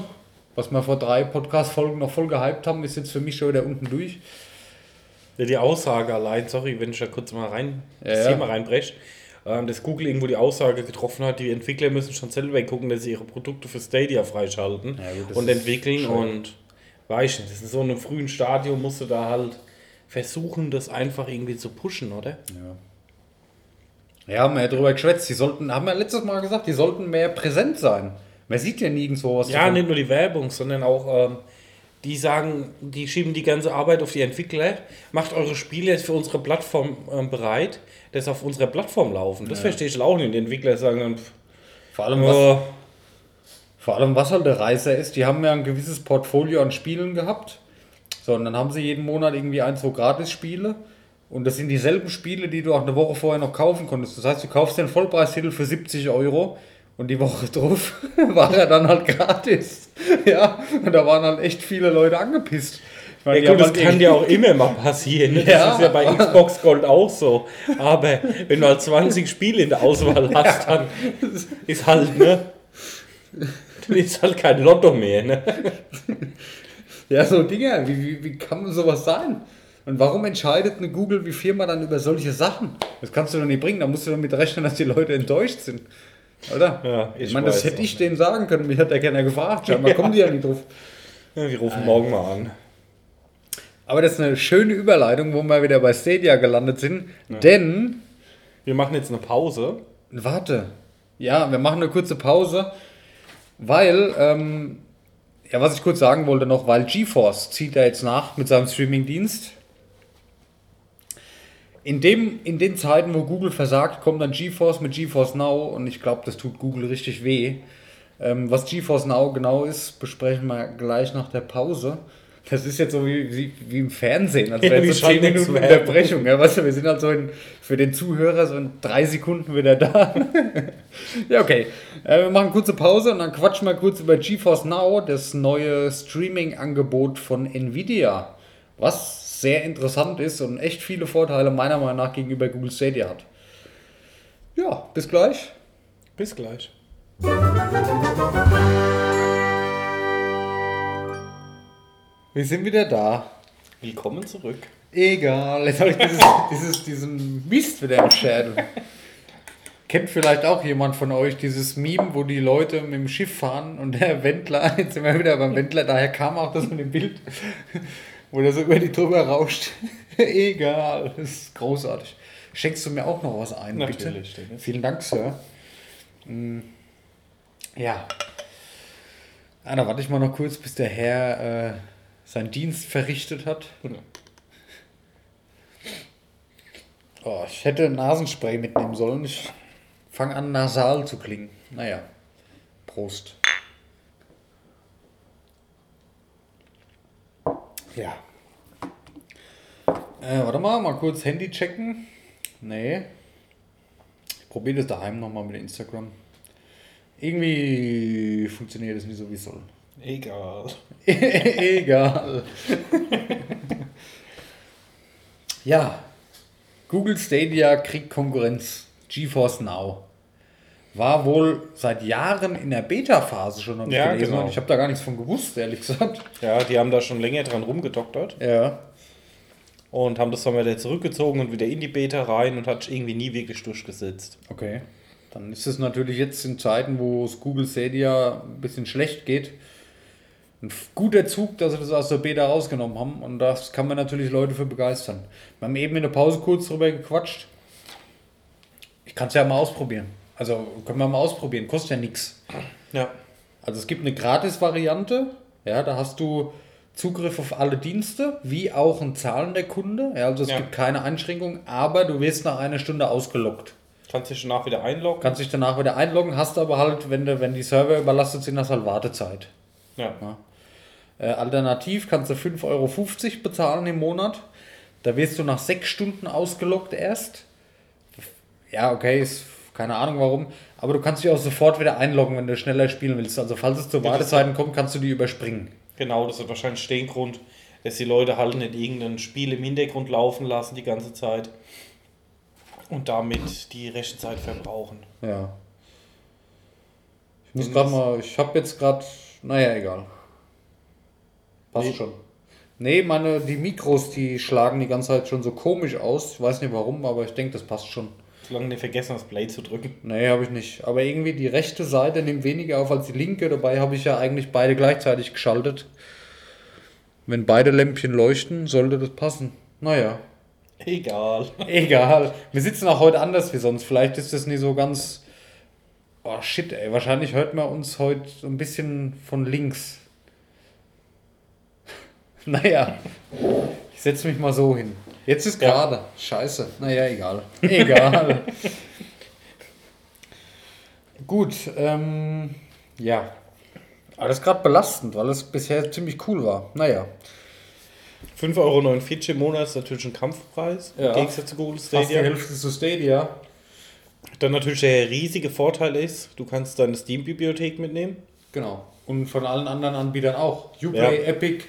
Was wir vor drei Podcast-Folgen noch voll gehypt haben, ist jetzt für mich schon wieder unten durch. Ja, die Aussage allein, sorry, wenn ich da kurz mal rein, Ja, das ja. Thema reinbreche, ähm, dass Google irgendwo die Aussage getroffen hat, die Entwickler müssen schon selber gucken, dass sie ihre Produkte für Stadia freischalten Ja, gut, und entwickeln und weiß nicht, das ist in so einem frühen Stadium musst du da halt versuchen, das einfach irgendwie zu pushen, oder? Ja, haben wir ja drüber geschwätzt. Die sollten, haben wir letztes Mal gesagt, die sollten mehr präsent sein. Man sieht ja nirgendwo was. Ja, davon. nicht nur die Werbung, sondern auch ähm, die sagen, die schieben die ganze Arbeit auf die Entwickler. Macht eure Spiele jetzt für unsere Plattform ähm, bereit, dass auf unserer Plattform laufen. Das verstehe ich auch nicht. Die Entwickler sagen dann, pff, Vor allem, was, oh, Vor allem, was halt der Reißer ist, die haben ja ein gewisses Portfolio an Spielen gehabt. So, und dann haben sie jeden Monat irgendwie ein, zwei Gratis-Spiele. Und das sind dieselben Spiele, die du auch eine Woche vorher noch kaufen konntest. Das heißt, du kaufst den Vollpreistitel für 70 Euro und die Woche drauf war er dann halt gratis. Ja, und da waren halt echt viele Leute angepisst. Ich meine, Ja, gut, das halt kann dir auch immer mal passieren. Ne? Das Ja. ist ja bei Xbox Gold auch so. Aber wenn du halt 20 Spiele in der Auswahl hast, dann ist halt, ne? Dann ist halt kein Lotto mehr, ne? Ja, so Dinge, wie, wie, wie kann man sowas sein? Und warum entscheidet eine Google wie Firma dann über solche Sachen? Das kannst du doch nicht bringen, da musst du damit rechnen, dass die Leute enttäuscht sind. Oder? Ja, ich ich meine, das hätte ich denen sagen können, mich hat ja keiner gefragt, scheinbar Ja. kommen die ja nicht drauf. Ja, wir rufen morgen mal an. Aber das ist eine schöne Überleitung, wo wir wieder bei Stadia gelandet sind, denn, Wir machen jetzt eine Pause. warte, ja, wir machen eine kurze Pause, weil, ähm, ja, was ich kurz sagen wollte noch, weil GeForce zieht da jetzt nach mit seinem Streamingdienst. In, dem, in den Zeiten, wo Google versagt, kommt dann GeForce mit GeForce Now und ich glaube, das tut Google richtig weh. Ähm, was GeForce Now genau ist, besprechen wir gleich nach der Pause. Das ist jetzt so wie, wie, wie im Fernsehen, also wäre so 10 Schaltung Minuten. Unterbrechung. Ja, weißt du, wir sind halt so in, für den Zuhörer so in drei Sekunden wieder da. ja, okay. Äh, wir machen kurze Pause und dann quatschen wir kurz über GeForce Now, das neue Streaming-Angebot von Nvidia. Was sehr interessant ist und echt viele Vorteile meiner Meinung nach gegenüber Google Stadia hat. Ja, bis gleich. Bis gleich. Wir sind wieder da. Willkommen zurück. Egal, jetzt habe ich dieses, dieses, diesen Mist wieder im Schädel. Kennt vielleicht auch jemand von euch dieses Meme, wo die Leute mit dem Schiff fahren und der Wendler, jetzt sind wir wieder beim Wendler, daher kam auch das mit dem Bild, wo der so über die drüber rauscht. Egal, das ist großartig. Schenkst du mir auch noch was ein, Natürlich, bitte? Dennis. Vielen Dank, Sir. Mm, Ja. Ah, da warte ich mal noch kurz, bis der Herr äh, seinen Dienst verrichtet hat. Oh, ich hätte Nasenspray mitnehmen sollen. Ich fange an, nasal zu klingen. Naja. Prost. Ja. Äh, warte mal, mal kurz Handy checken. Nee. Ich probiere das daheim nochmal mit Instagram. Irgendwie funktioniert das nicht so, wie es soll. Egal. Egal. ja. Google Stadia kriegt Konkurrenz. GeForce Now. War wohl seit Jahren in der Beta-Phase schon noch nicht Ja, gelesen. genau. Ich habe da gar nichts von gewusst, ehrlich gesagt. Ja, die haben da schon länger dran rumgedoktert Ja. und haben das dann wieder zurückgezogen und wieder in die Beta rein und hat irgendwie nie wirklich durchgesetzt. Okay. Dann ist es natürlich jetzt in Zeiten, wo es Google Stadia ein bisschen schlecht geht, ein guter Zug, dass sie das aus der Beta rausgenommen haben. Und das kann man natürlich Leute für begeistern. Wir haben eben in der Pause kurz drüber gequatscht. Ich kann es ja mal ausprobieren. Also können wir mal ausprobieren. Kostet ja nichts. Ja. Also es gibt eine Gratis-Variante. Ja, da hast du Zugriff auf alle Dienste, wie auch ein zahlender Kunde. Ja, also es Ja. gibt keine Einschränkung, aber du wirst nach einer Stunde ausgelockt. Kannst dich danach wieder einloggen. Kannst dich danach wieder einloggen, hast aber halt, wenn, du, wenn die Server überlastet sind, hast du halt Wartezeit. Ja. Äh, alternativ kannst du 5,50 Euro bezahlen im Monat. Da wirst du nach sechs Stunden ausgeloggt erst. Ja, okay, ist keine Ahnung warum. Aber du kannst dich auch sofort wieder einloggen, wenn du schneller spielen willst. Also falls es zu Wartezeiten kommt, kannst du die überspringen. Genau, das wird wahrscheinlich den Grund, dass die Leute halt nicht irgendein Spiel im Hintergrund laufen lassen die ganze Zeit und damit die Rechenzeit verbrauchen. Ja. Ich muss gerade mal, ich habe jetzt gerade, naja, egal. Passt Nee. schon. Nee, meine, die Mikros, die schlagen die ganze Zeit schon so komisch aus. Ich weiß nicht warum, aber ich denke, das passt schon. Solange nicht vergessen, das Play zu drücken. Nee, habe ich nicht. Aber irgendwie die rechte Seite nimmt weniger auf als die linke. Dabei habe ich ja eigentlich beide gleichzeitig geschaltet. Wenn beide Lämpchen leuchten, sollte das passen. Naja, Egal. egal. Wir sitzen auch heute anders wie sonst. Vielleicht ist das nicht so ganz. Oh shit, ey. Wahrscheinlich hört man uns heute so ein bisschen von links. Naja, ich setze mich mal so hin. Jetzt ist Ja. gerade. Scheiße. Naja, egal. Egal. Gut, ähm, ja. Aber das ist gerade belastend, weil es bisher ziemlich cool war. Naja. 5,49 Euro im Monat ist natürlich ein Kampfpreis. Ja. Im Gegensatz zu Google Fast die Stadia. Hälfte zu Stadia. Dann natürlich der riesige Vorteil ist, du kannst deine Steam-Bibliothek mitnehmen. Genau. Und von allen anderen Anbietern auch. Uplay, Ja. Epic.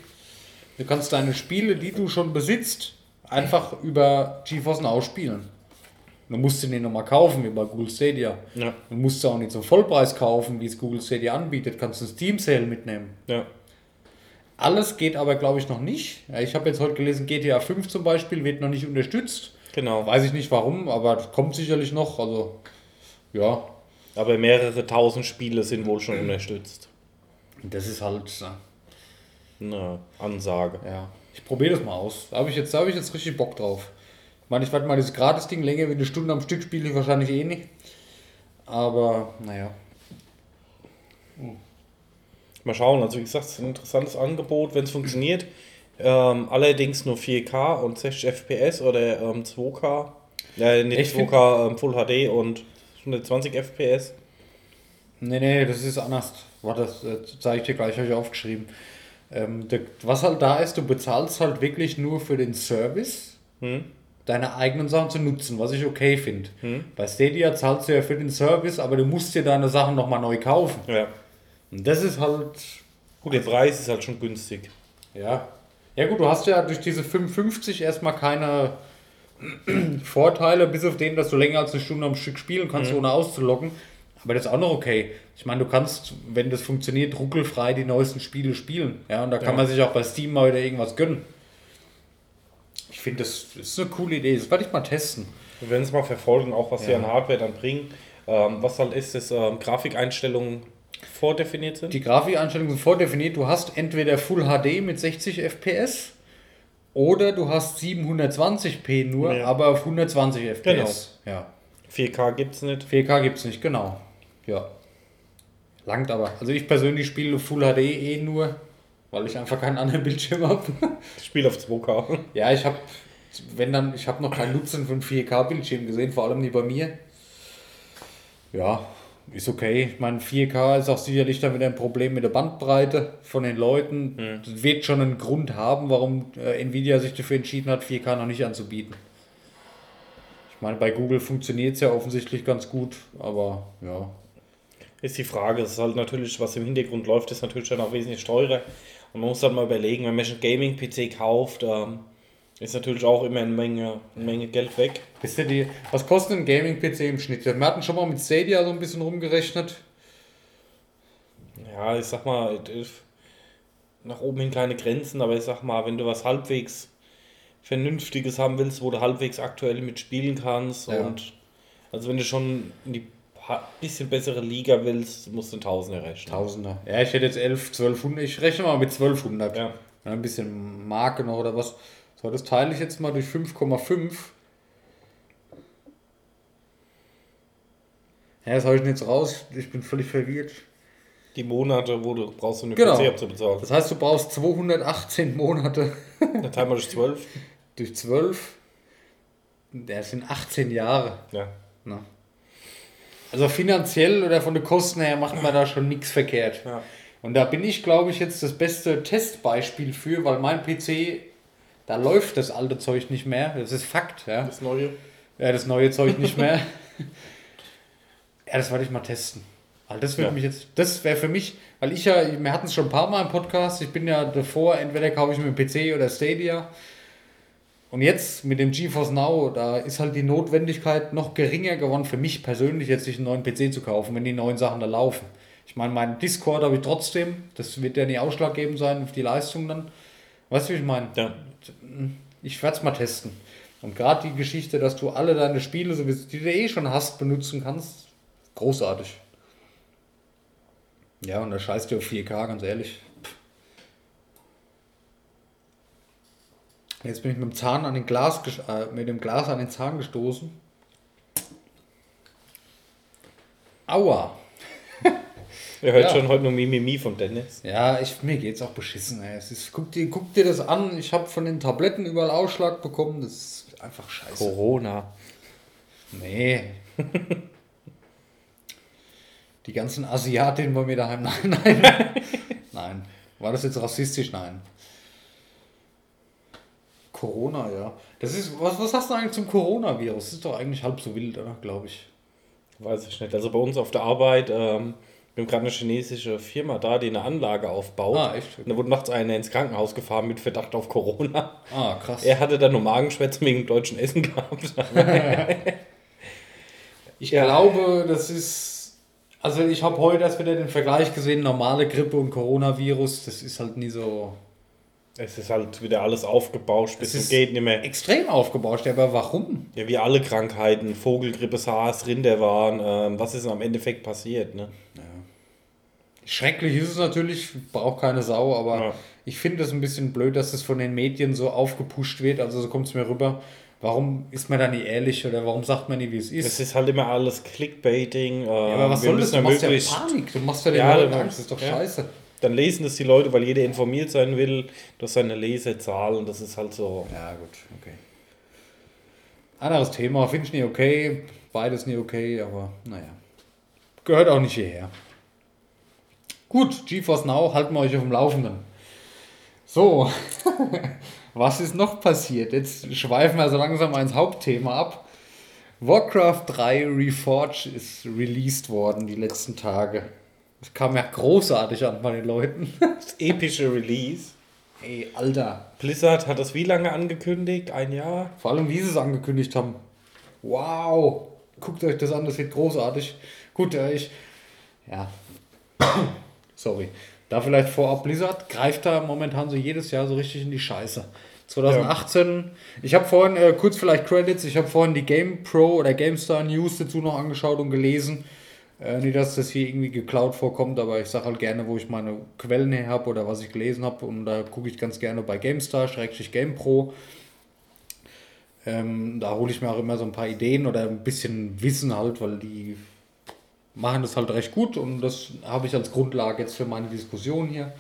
Du kannst deine Spiele, die du schon besitzt, einfach über GeForce Now spielen. Du musst sie nicht nochmal kaufen, wie bei Google Stadia. Ja. Du musst sie auch nicht zum Vollpreis kaufen, wie es Google Stadia anbietet. Kannst du Steam Sale mitnehmen. Ja. Alles geht aber, glaube ich, noch nicht. Ich habe jetzt heute gelesen, GTA 5 zum Beispiel wird noch nicht unterstützt. Genau. Weiß ich nicht warum, aber kommt sicherlich noch. Also, ja, Aber mehrere tausend Spiele sind wohl schon unterstützt. das ist halt. Eine Ansage. Ja, ich probiere das mal aus. Da habe ich, jetzt- da hab ich jetzt richtig Bock drauf. Ich meine, ich werde mal dieses Gratis-Ding länger wie eine Stunde am Stück spiele ich wahrscheinlich eh nicht. Aber, naja. Mal schauen, also wie gesagt, es ist ein interessantes Angebot, wenn es funktioniert. Ähm, allerdings nur 4K und 60 FPS oder ähm, 2K. Äh, nicht Ich 2K, ähm, Full HD und 120 FPS. Nee, nee, das ist anders. Warte, das äh, zeige ich dir gleich, habe ich aufgeschrieben. Ähm, der, was halt da ist, du bezahlst halt wirklich nur für den Service, Hm? deine eigenen Sachen zu nutzen, was ich okay finde. Bei Stadia zahlst du ja für den Service, aber du musst dir deine Sachen nochmal neu kaufen. Ja. Und das ist halt Gut, der Preis ist halt schon günstig. Ja. Ja gut, du hast ja durch diese 55 erstmal keine Vorteile, bis auf den, dass du länger als eine Stunde am Stück spielen kannst, ohne auszuloggen. Aber das ist auch noch okay. Ich meine, du kannst, wenn das funktioniert, ruckelfrei die neuesten Spiele spielen. Ja, und da kann Ja. man sich auch bei Steam mal wieder irgendwas gönnen. Ich finde, das ist eine coole Idee. Das werde ich mal testen. Wir werden es mal verfolgen, auch was sie Ja. an Hardware dann bringen. Ähm, was halt ist, dass ähm, Grafikeinstellungen vordefiniert sind. Die Grafikeinstellungen sind vordefiniert. Du hast entweder Full HD mit 60 FPS oder du hast 720p nur, Ja. aber auf 120 FPS. Ja. 4K gibt es nicht. 4K gibt es nicht, genau. Ja. Langt aber. Also ich persönlich spiele Full HD eh nur, weil ich einfach keinen anderen Bildschirm habe. Ich spiele auf 2K. ja, ich habe, wenn dann, ich habe noch keinen Nutzen von 4K-Bildschirm gesehen, vor allem nicht bei mir. Ja, ist okay. Ich meine, 4K ist auch sicherlich dann wieder ein Problem mit der Bandbreite von den Leuten. Das wird schon einen Grund haben, warum äh, Nvidia sich dafür entschieden hat, 4K noch nicht anzubieten. Ich meine, bei Google funktioniert es ja offensichtlich ganz gut, aber ja. Ist die Frage, es ist halt natürlich, was im Hintergrund läuft, ist natürlich dann auch wesentlich teurer. Und man muss halt mal überlegen, wenn man sich einen Gaming-PC kauft, ähm, Ist natürlich auch immer eine Menge, eine Menge Geld weg. Wisst ihr die, was kostet ein Gaming-PC im Schnitt? Wir hatten schon mal mit Stadia so ein bisschen rumgerechnet. Ja, ich sag mal, ist nach oben hin keine Grenzen, aber ich sag mal, wenn du was halbwegs Vernünftiges haben willst, wo du halbwegs aktuell mitspielen kannst Ja. und also wenn du schon in die bisschen bessere Liga willst, musst du einen Tausender rechnen. Tausender. Ja, ich hätte jetzt 11, 1200. Ich rechne mal mit 1200. Ja. Ja, ein bisschen Marke noch oder was. So, das teile ich jetzt mal durch 5,5. Ja, das habe ich jetzt raus. Ich bin völlig verwirrt. Die Monate, wo du brauchst, um den Genau. PC abzubezahlen. Das heißt, du brauchst 218 Monate Dann teilen wir durch 12. durch 12. Das sind 18 Jahre. Ja. Ne? Also finanziell oder von den Kosten her macht man da schon nichts verkehrt. Ja. Und da bin ich, glaube ich, jetzt das beste Testbeispiel für, weil mein PC, da läuft das alte Zeug nicht mehr. Das ist Fakt, ja. Das neue. Ja, das neue Zeug nicht mehr. ja, das wollte ich mal testen. Weil das würde Ja. mich jetzt, das wäre für mich, weil ich ja, wir hatten es schon ein paar Mal im Podcast, ich bin ja davor, entweder kaufe ich mir einen PC oder Stadia. Und jetzt mit dem GeForce Now, da ist halt die Notwendigkeit noch geringer geworden für mich persönlich, jetzt sich einen neuen PC zu kaufen, wenn die neuen Sachen da laufen. Ich meine, meinen Discord habe ich trotzdem, das wird ja nicht ausschlaggebend sein auf die Leistung dann. Weißt du, wie ich meine? Ja. Ich werde es mal testen. Und gerade die Geschichte, dass du alle deine Spiele, so wie die du eh schon hast, benutzen kannst, großartig. Ja, und da scheißt du auf 4K, ganz ehrlich. Jetzt bin ich mit dem Zahn an den Glas, äh, mit dem Glas an den Zahn gestoßen. Aua. Ihr hört Ja. schon heute nur Mimimi von Dennis. Ja, ich, mir geht's auch beschissen. Ey. Ist, guck, dir, guck dir das an. Ich habe von den Tabletten überall Ausschlag bekommen. Das ist einfach scheiße. Corona. Nee. Die ganzen Asiatinnen bei mir daheim. Nein, nein. nein. War das jetzt rassistisch? Nein. Corona, ja. Das ist, was, was hast du eigentlich zum Coronavirus? Das ist doch eigentlich halb so wild? Glaube ich. Weiß ich nicht. Also bei uns auf der Arbeit, ähm, wir haben gerade eine chinesische Firma da, die eine Anlage aufbaut. Ah, echt? Und da wurde nachts einer ins Krankenhaus gefahren mit Verdacht auf Corona. Ah, krass. Er hatte dann nur Magenschwäche wegen dem deutschen Essen gehabt. Ich Ja. glaube, das ist. Also, ich habe heute erst wieder den Vergleich gesehen: normale Grippe und Coronavirus. Das ist halt nie so es ist halt wieder alles aufgebauscht, bis Es geht nicht mehr. extrem aufgebauscht. Aber warum? Ja, wie alle Krankheiten, Vogelgrippe, SARS, Rinderwahn, ähm, was ist denn am Endeffekt passiert, ne? Schrecklich ist es natürlich, braucht keine Sau, aber Ja. ich finde es ein bisschen blöd, dass es von den Medien so aufgepusht wird. Also so kommt es mir rüber. Warum ist man da nicht ehrlich oder warum sagt man nicht, wie es ist? Es ist halt immer alles Clickbaiting. Ähm, ja, aber was wir soll das? Du ja machst ja Panik. Du machst ja den Ja, Leuten Angst. Das ist doch ja. scheiße. Dann lesen das die Leute, weil jeder informiert sein will durch seine Leserzahlen. Das ist halt so. Ja, gut, okay. Anderes Thema, finde ich nicht okay. Beides nicht okay, aber naja. Gehört auch nicht hierher. Gut, GeForce Now, halten wir euch auf dem Laufenden. So, was ist noch passiert? Jetzt schweifen wir so langsam mal ins Hauptthema ab. Warcraft 3 Reforged ist released worden die letzten Tage. Das kam ja großartig an bei den Leuten. Das epische Release. Ey, Alter. Blizzard hat das wie lange angekündigt? Ein Jahr? Vor allem, wie sie es angekündigt haben. Wow. Guckt euch das an, das wird großartig. Gut, äh, ich. Ja. Sorry. Da vielleicht vorab Blizzard greift da momentan so jedes Jahr so richtig in die Scheiße. 2018, ich habe vorhin, äh, kurz vielleicht Credits, ich habe vorhin die Game Pro oder GameStar News dazu noch angeschaut und gelesen. Äh, nicht, dass das hier irgendwie geklaut vorkommt, aber ich sage halt gerne, wo ich meine Quellen her habe oder was ich gelesen habe. Und da gucke ich ganz gerne bei GameStar, Schrägstrich GamePro. Ähm, da hole ich mir auch immer so ein paar Ideen oder ein bisschen Wissen halt, weil die machen das halt recht gut und das habe ich als Grundlage jetzt für meine Diskussion hier.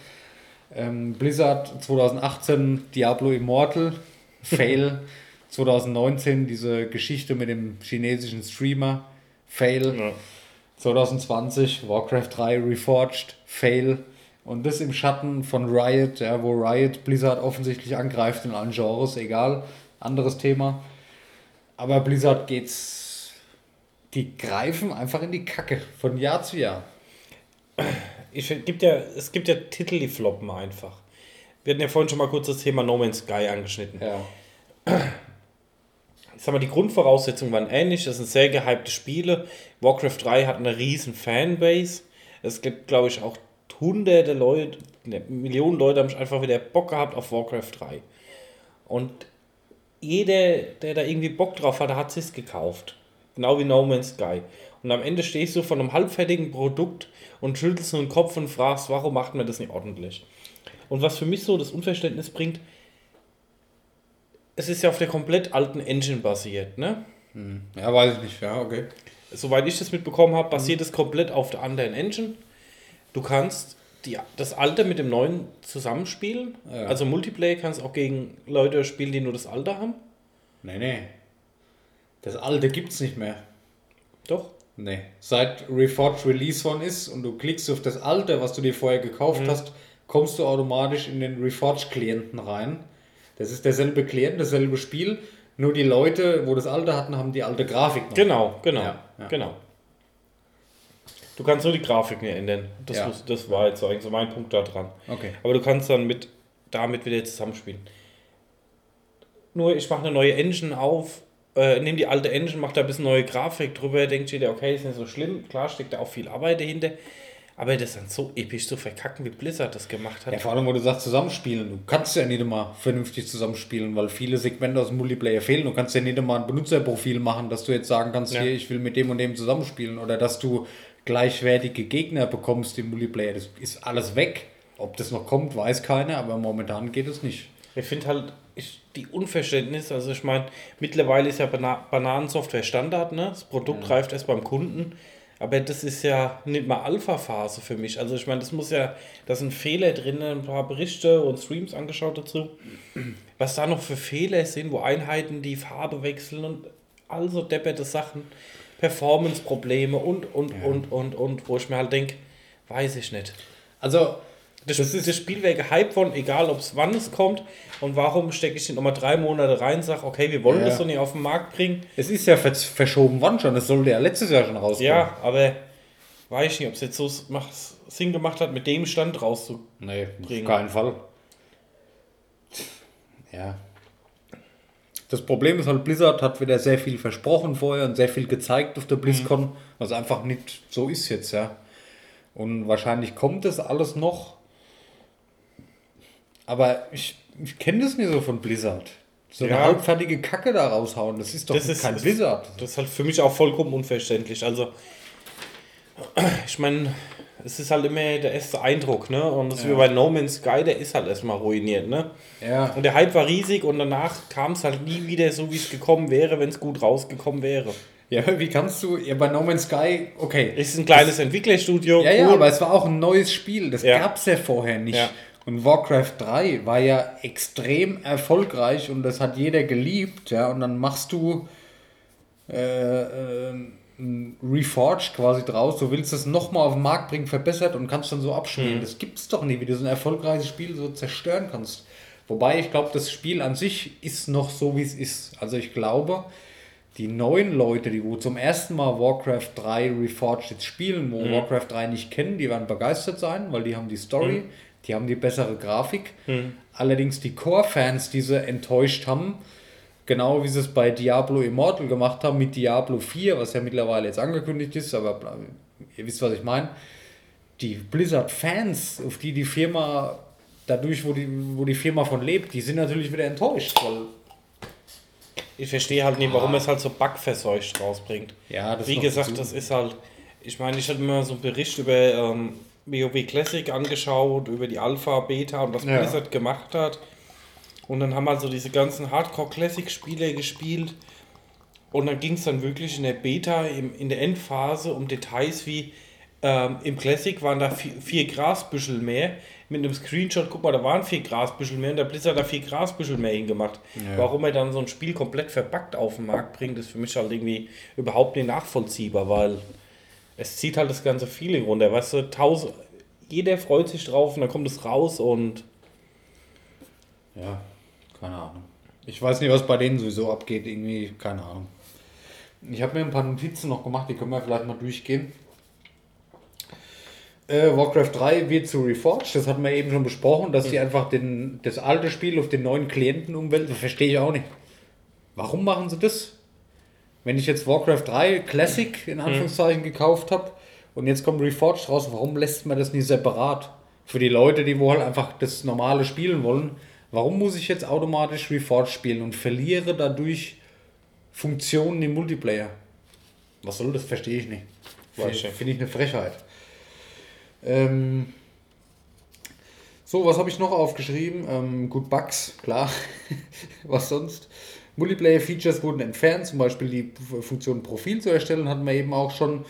Ähm, Blizzard 2018 Diablo Immortal, Fail. 2019 diese Geschichte mit dem chinesischen Streamer, Fail. Ja. 2020 Warcraft 3 Reforged, Fail. Und das im Schatten von Riot, ja, wo Riot Blizzard offensichtlich angreift in allen Genres, egal, anderes Thema. Aber Blizzard geht's, die greifen einfach in die Kacke von Jahr zu Jahr. Ich, find, gibt ja, es gibt ja Titel, die floppen einfach. Wir hatten ja vorhin schon mal kurz das Thema No Man's Sky angeschnitten. Ja. Ich sag mal, die Grundvoraussetzungen waren ähnlich. Das sind sehr gehypte Spiele. Warcraft 3 hat eine riesen Fanbase. Es gibt, glaube ich, auch hunderte Leute, ne, Millionen Leute haben einfach wieder Bock gehabt auf Warcraft 3. Und jeder, der da irgendwie Bock drauf hatte, hat es gekauft. Genau wie No Man's Sky. Und am Ende stehst du von einem halbfertigen Produkt und schüttelst nur den Kopf und fragst, warum macht man das nicht ordentlich? Und was für mich so das Unverständnis bringt, es ist ja auf der komplett alten Engine basiert, ne? Ja, weiß ich nicht. Ja, okay. Soweit ich das mitbekommen habe, basiert es komplett auf der anderen Engine. Du kannst die, das alte mit dem neuen zusammenspielen. Ja. Also Multiplayer kannst auch gegen Leute spielen, die nur das alte haben. Nee, nee. Das alte gibt's nicht mehr. Doch. Nee. Seit Reforged Release One ist und du klickst auf das alte, was du dir vorher gekauft hast, kommst du automatisch in den Reforged-Klienten rein. Das ist derselbe Klient, dasselbe Spiel, nur die Leute, wo das alte hatten, haben die alte Grafik noch. Genau, genau, Ja, ja. genau. Du kannst nur die Grafiken ändern. Das, Ja. muss, das war jetzt so eigentlich so mein Punkt da dran. Okay. Aber du kannst dann mit damit wieder zusammenspielen. Nur ich mache eine neue Engine auf, äh, nehme die alte Engine, mache da ein bisschen neue Grafik drüber, denkt jeder, okay, ist nicht so schlimm. Klar steckt da auch viel Arbeit dahinter. Aber das dann so episch zu verkacken, wie Blizzard das gemacht hat. Ja, vor allem, wo du sagst, zusammenspielen. Du kannst ja nicht immer vernünftig zusammenspielen, weil viele Segmente aus dem Multiplayer fehlen. Du kannst ja nicht immer ein Benutzerprofil machen, dass du jetzt sagen kannst, Ja. hier, ich will mit dem und dem zusammenspielen. Oder dass du gleichwertige Gegner bekommst im Multiplayer. Das ist alles weg. Ob das noch kommt, weiß keiner, aber momentan geht es nicht. Ich finde halt ich, die Unverständnis, also ich meine, mittlerweile ist ja Bana Bananensoftware Standard, ne? Das Produkt reift erst beim Kunden, aber das ist ja nicht mal Alpha-Phase für mich. Also ich meine, das muss ja, da sind Fehler drin, ein paar Berichte und Streams angeschaut dazu, was da noch für Fehler sind, wo Einheiten die Farbe wechseln und also depperte Sachen, Performance-Probleme und, und, und, und, und, wo ich mir halt denke, weiß ich nicht. Also, Das, das, ist, das Spiel wäre gehypt von, egal ob es wann es kommt und warum stecke ich den nochmal drei Monate rein und sage, okay, wir wollen Ja. das doch nicht auf den Markt bringen. es ist ja vers- verschoben wann schon. Das sollte ja letztes Jahr schon rauskommen. Ja, aber weiß ich nicht, ob es jetzt so Sinn gemacht hat, mit dem Stand rauszubringen. Nee, auf keinen Fall. Ja. Das Problem ist halt, Blizzard hat wieder sehr viel versprochen vorher und sehr viel gezeigt auf der BlizzCon, was einfach nicht so ist jetzt, ja. Und wahrscheinlich kommt das alles noch. Aber ich, ich kenne das nicht so von Blizzard. So eine Ja. halbfertige Kacke da raushauen, das ist doch Das ist kein Blizzard. Das ist halt für mich auch vollkommen unverständlich. Also, ich meine, es ist halt immer der erste Eindruck, ne? Und das ist wie bei No Man's Sky, der ist halt erstmal ruiniert, ne? Ja. Und der Hype war riesig und danach kam es halt nie wieder so, wie es gekommen wäre, wenn es gut rausgekommen wäre. Ja, wie kannst du, ja, bei No Man's Sky, okay. Es ist ein kleines Entwicklerstudio. Ja, ja, cool. aber es war auch ein neues Spiel. Das Ja. gab es ja vorher nicht. Ja. Und Warcraft 3 war ja extrem erfolgreich und das hat jeder geliebt. Ja, und dann machst du äh, äh, Reforged quasi draus. Du willst es nochmal auf den Markt bringen, verbessert und kannst dann so abspielen. Mhm. Das gibt's doch nie, wie du so ein erfolgreiches Spiel so zerstören kannst. Wobei ich glaube, das Spiel an sich ist noch so, wie es ist. Also ich glaube, die neuen Leute, die wo zum ersten Mal Warcraft 3 Reforged jetzt spielen, wo Warcraft 3 nicht kennen, die werden begeistert sein, weil die haben die Story, die haben die bessere Grafik. Allerdings die Core-Fans, die sie enttäuscht haben, genau wie sie es bei Diablo Immortal gemacht haben mit Diablo 4, was ja mittlerweile jetzt angekündigt ist, aber ihr wisst, was ich meine. Die Blizzard-Fans, auf die die Firma, dadurch, wo die, wo die Firma von lebt, die sind natürlich wieder enttäuscht, weil Ich verstehe halt nicht, warum es halt so bugverseucht rausbringt. Ja, das Wie gesagt, das ist halt. Ich meine, ich mir mal so einen Bericht über ähm, WoW Classic angeschaut, über die Alpha, Beta und was Ja. Blizzard gemacht hat. Und dann haben halt so diese ganzen Hardcore-Classic-Spiele gespielt. Und dann ging es dann wirklich in der Beta, im, in der Endphase, um Details wie ähm, im Classic waren da vier, vier Grasbüschel mehr. Mit einem Screenshot, guck mal, da waren vier Grasbüschel mehr und der Blizzard hat da vier Grasbüschel mehr hingemacht. Warum er dann so ein Spiel komplett verbuggt auf den Markt bringt, ist für mich halt irgendwie überhaupt nicht nachvollziehbar, weil es zieht halt das ganze Feeling runter. Weißt du, tausend, jeder freut sich drauf und dann kommt es raus und Ja, keine Ahnung. Ich weiß nicht, was bei denen sowieso abgeht. Irgendwie, keine Ahnung. Ich habe mir ein paar Notizen noch gemacht, die können wir vielleicht mal durchgehen. Äh, Warcraft 3 wird zu Reforged, das hatten wir eben schon besprochen, dass sie einfach den, das alte Spiel auf den neuen Klienten umwälzen. Das verstehe ich auch nicht. Warum machen sie das? Wenn ich jetzt Warcraft 3 Classic in Anführungszeichen gekauft habe und jetzt kommt Reforged raus, warum lässt man das nicht separat? Für die Leute, die wohl einfach das normale spielen wollen, warum muss ich jetzt automatisch Reforged spielen und verliere dadurch Funktionen im Multiplayer? Was soll das? Verstehe ich nicht. Weiß Finde ich. finde ich eine Frechheit. Ähm, so, was habe ich noch aufgeschrieben? Ähm, gut, Bugs, klar. was sonst? Multiplayer-Features wurden entfernt, zum Beispiel die Funktion Profil zu erstellen, hatten wir eben auch schon.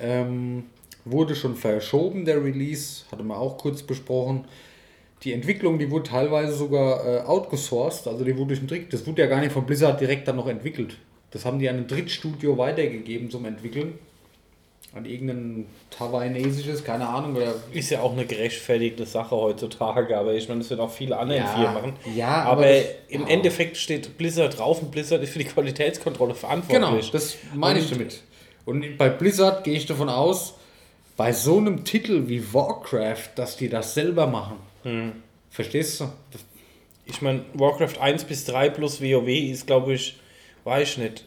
Ähm, wurde schon verschoben, der Release, hatte man auch kurz besprochen. Die Entwicklung, die wurde teilweise sogar äh, outgesourced, also die wurde durch einen Trick, das wurde ja gar nicht von Blizzard direkt dann noch entwickelt. Das haben die an ein Drittstudio weitergegeben zum Entwickeln. An irgendein taiwanesisches, keine Ahnung, oder Ist ja auch eine gerechtfertigte Sache heutzutage, aber ich meine, das wird auch viele andere Ja, Firmen machen. ja, aber, aber das- im ja. Endeffekt steht Blizzard drauf und Blizzard ist für die Qualitätskontrolle Genau, verantwortlich. das meine ich damit. Und bei Blizzard gehe ich davon aus, bei so einem Titel wie Warcraft, dass die das selber machen. Hm. Verstehst du? Ich meine, Warcraft 1 bis 3 plus WoW ist, glaube ich, weiß ich nicht.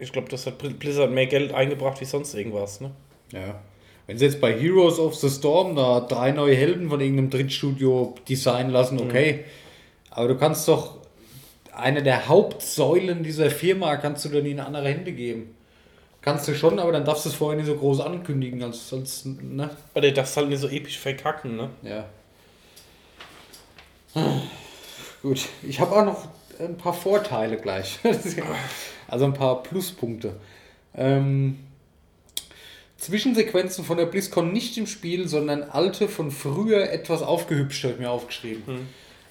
Ich glaube, das hat Blizzard mehr Geld eingebracht wie sonst irgendwas, ne? ja. Wenn sie jetzt bei Heroes of the Storm da drei neue Helden von irgendeinem Drittstudio designen lassen, okay. Aber du kannst doch eine der Hauptsäulen dieser Firma kannst du dann in andere Hände geben. Kannst du schon, aber dann darfst du es vorher nicht so groß ankündigen, als, als ne? Weil der darfst halt nicht so episch verkacken, ne? Ja. Gut, ich habe auch noch ein paar Vorteile gleich. also ein paar Pluspunkte. Ähm, Zwischensequenzen von der BlizzCon nicht im Spiel, sondern alte von früher etwas aufgehübscht, habe ich mir aufgeschrieben.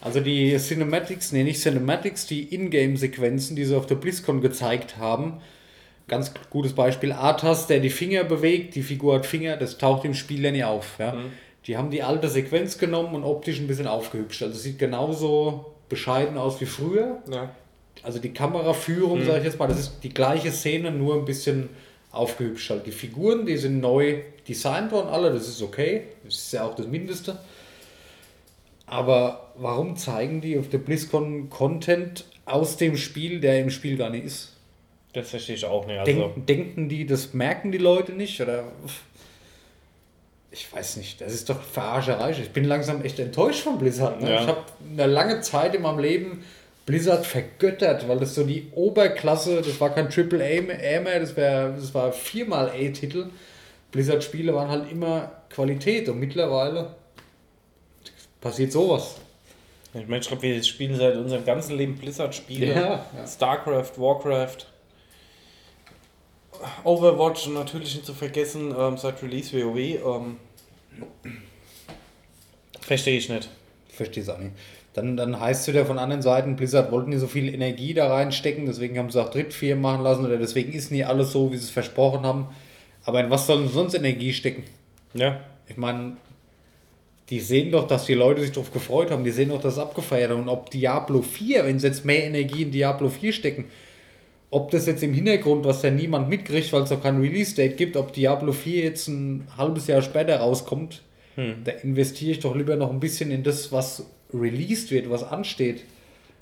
Also die Cinematics, nee, nicht Cinematics, die Ingame-Sequenzen, die sie auf der BlizzCon gezeigt haben. Ganz gutes Beispiel, Arthas, der die Finger bewegt, die Figur hat Finger, das taucht im Spiel ja nie auf. Ja? Die haben die alte Sequenz genommen und optisch ein bisschen aufgehübscht. Also sieht genauso bescheiden aus wie früher. Ja. Also die Kameraführung, sage ich jetzt mal, das ist die gleiche Szene, nur ein bisschen aufgehübscht. Halt. Die Figuren, die sind neu designt worden, alle, das ist okay. Das ist ja auch das Mindeste. Aber warum zeigen die auf der BlizzCon Content aus dem Spiel, der im Spiel gar nicht ist? Das verstehe ich auch nicht. Also, Denken, denken die, das merken die Leute nicht? Oder ich weiß nicht, das ist doch Verarscherei. Ich bin langsam echt enttäuscht von Blizzard. Ne? Ja. Ich habe eine lange Zeit in meinem Leben Blizzard vergöttert, weil das so die Oberklasse, das war kein Triple A mehr, das, wär, das war viermal A-Titel. Blizzard-Spiele waren halt immer Qualität und mittlerweile passiert sowas. ich meine, ich glaube, wir spielen seit unserem ganzen Leben Blizzard-Spiele. Ja, ja. StarCraft, Warcraft, Overwatch und natürlich nicht zu vergessen, ähm, seit Release WoW. Ähm, verstehe ich nicht. Ich verstehe es auch nicht. Dann, dann heißt es wieder von anderen Seiten, Blizzard wollten nicht so viel Energie da reinstecken, deswegen haben sie auch Drittfirmen machen lassen oder deswegen ist nie alles so, wie sie es versprochen haben. Aber in was sollen sie sonst Energie stecken? Ja. Ich meine, die sehen doch, dass die Leute sich darauf gefreut haben, die sehen doch, dass es abgefeiert haben. Und ob Diablo 4, wenn sie jetzt mehr Energie in Diablo 4 stecken, ob das jetzt im Hintergrund, was ja niemand mitkriegt, weil es auch kein Release-Date gibt, ob Diablo 4 jetzt ein halbes Jahr später rauskommt, da investiere ich doch lieber noch ein bisschen in das, was released wird, was ansteht.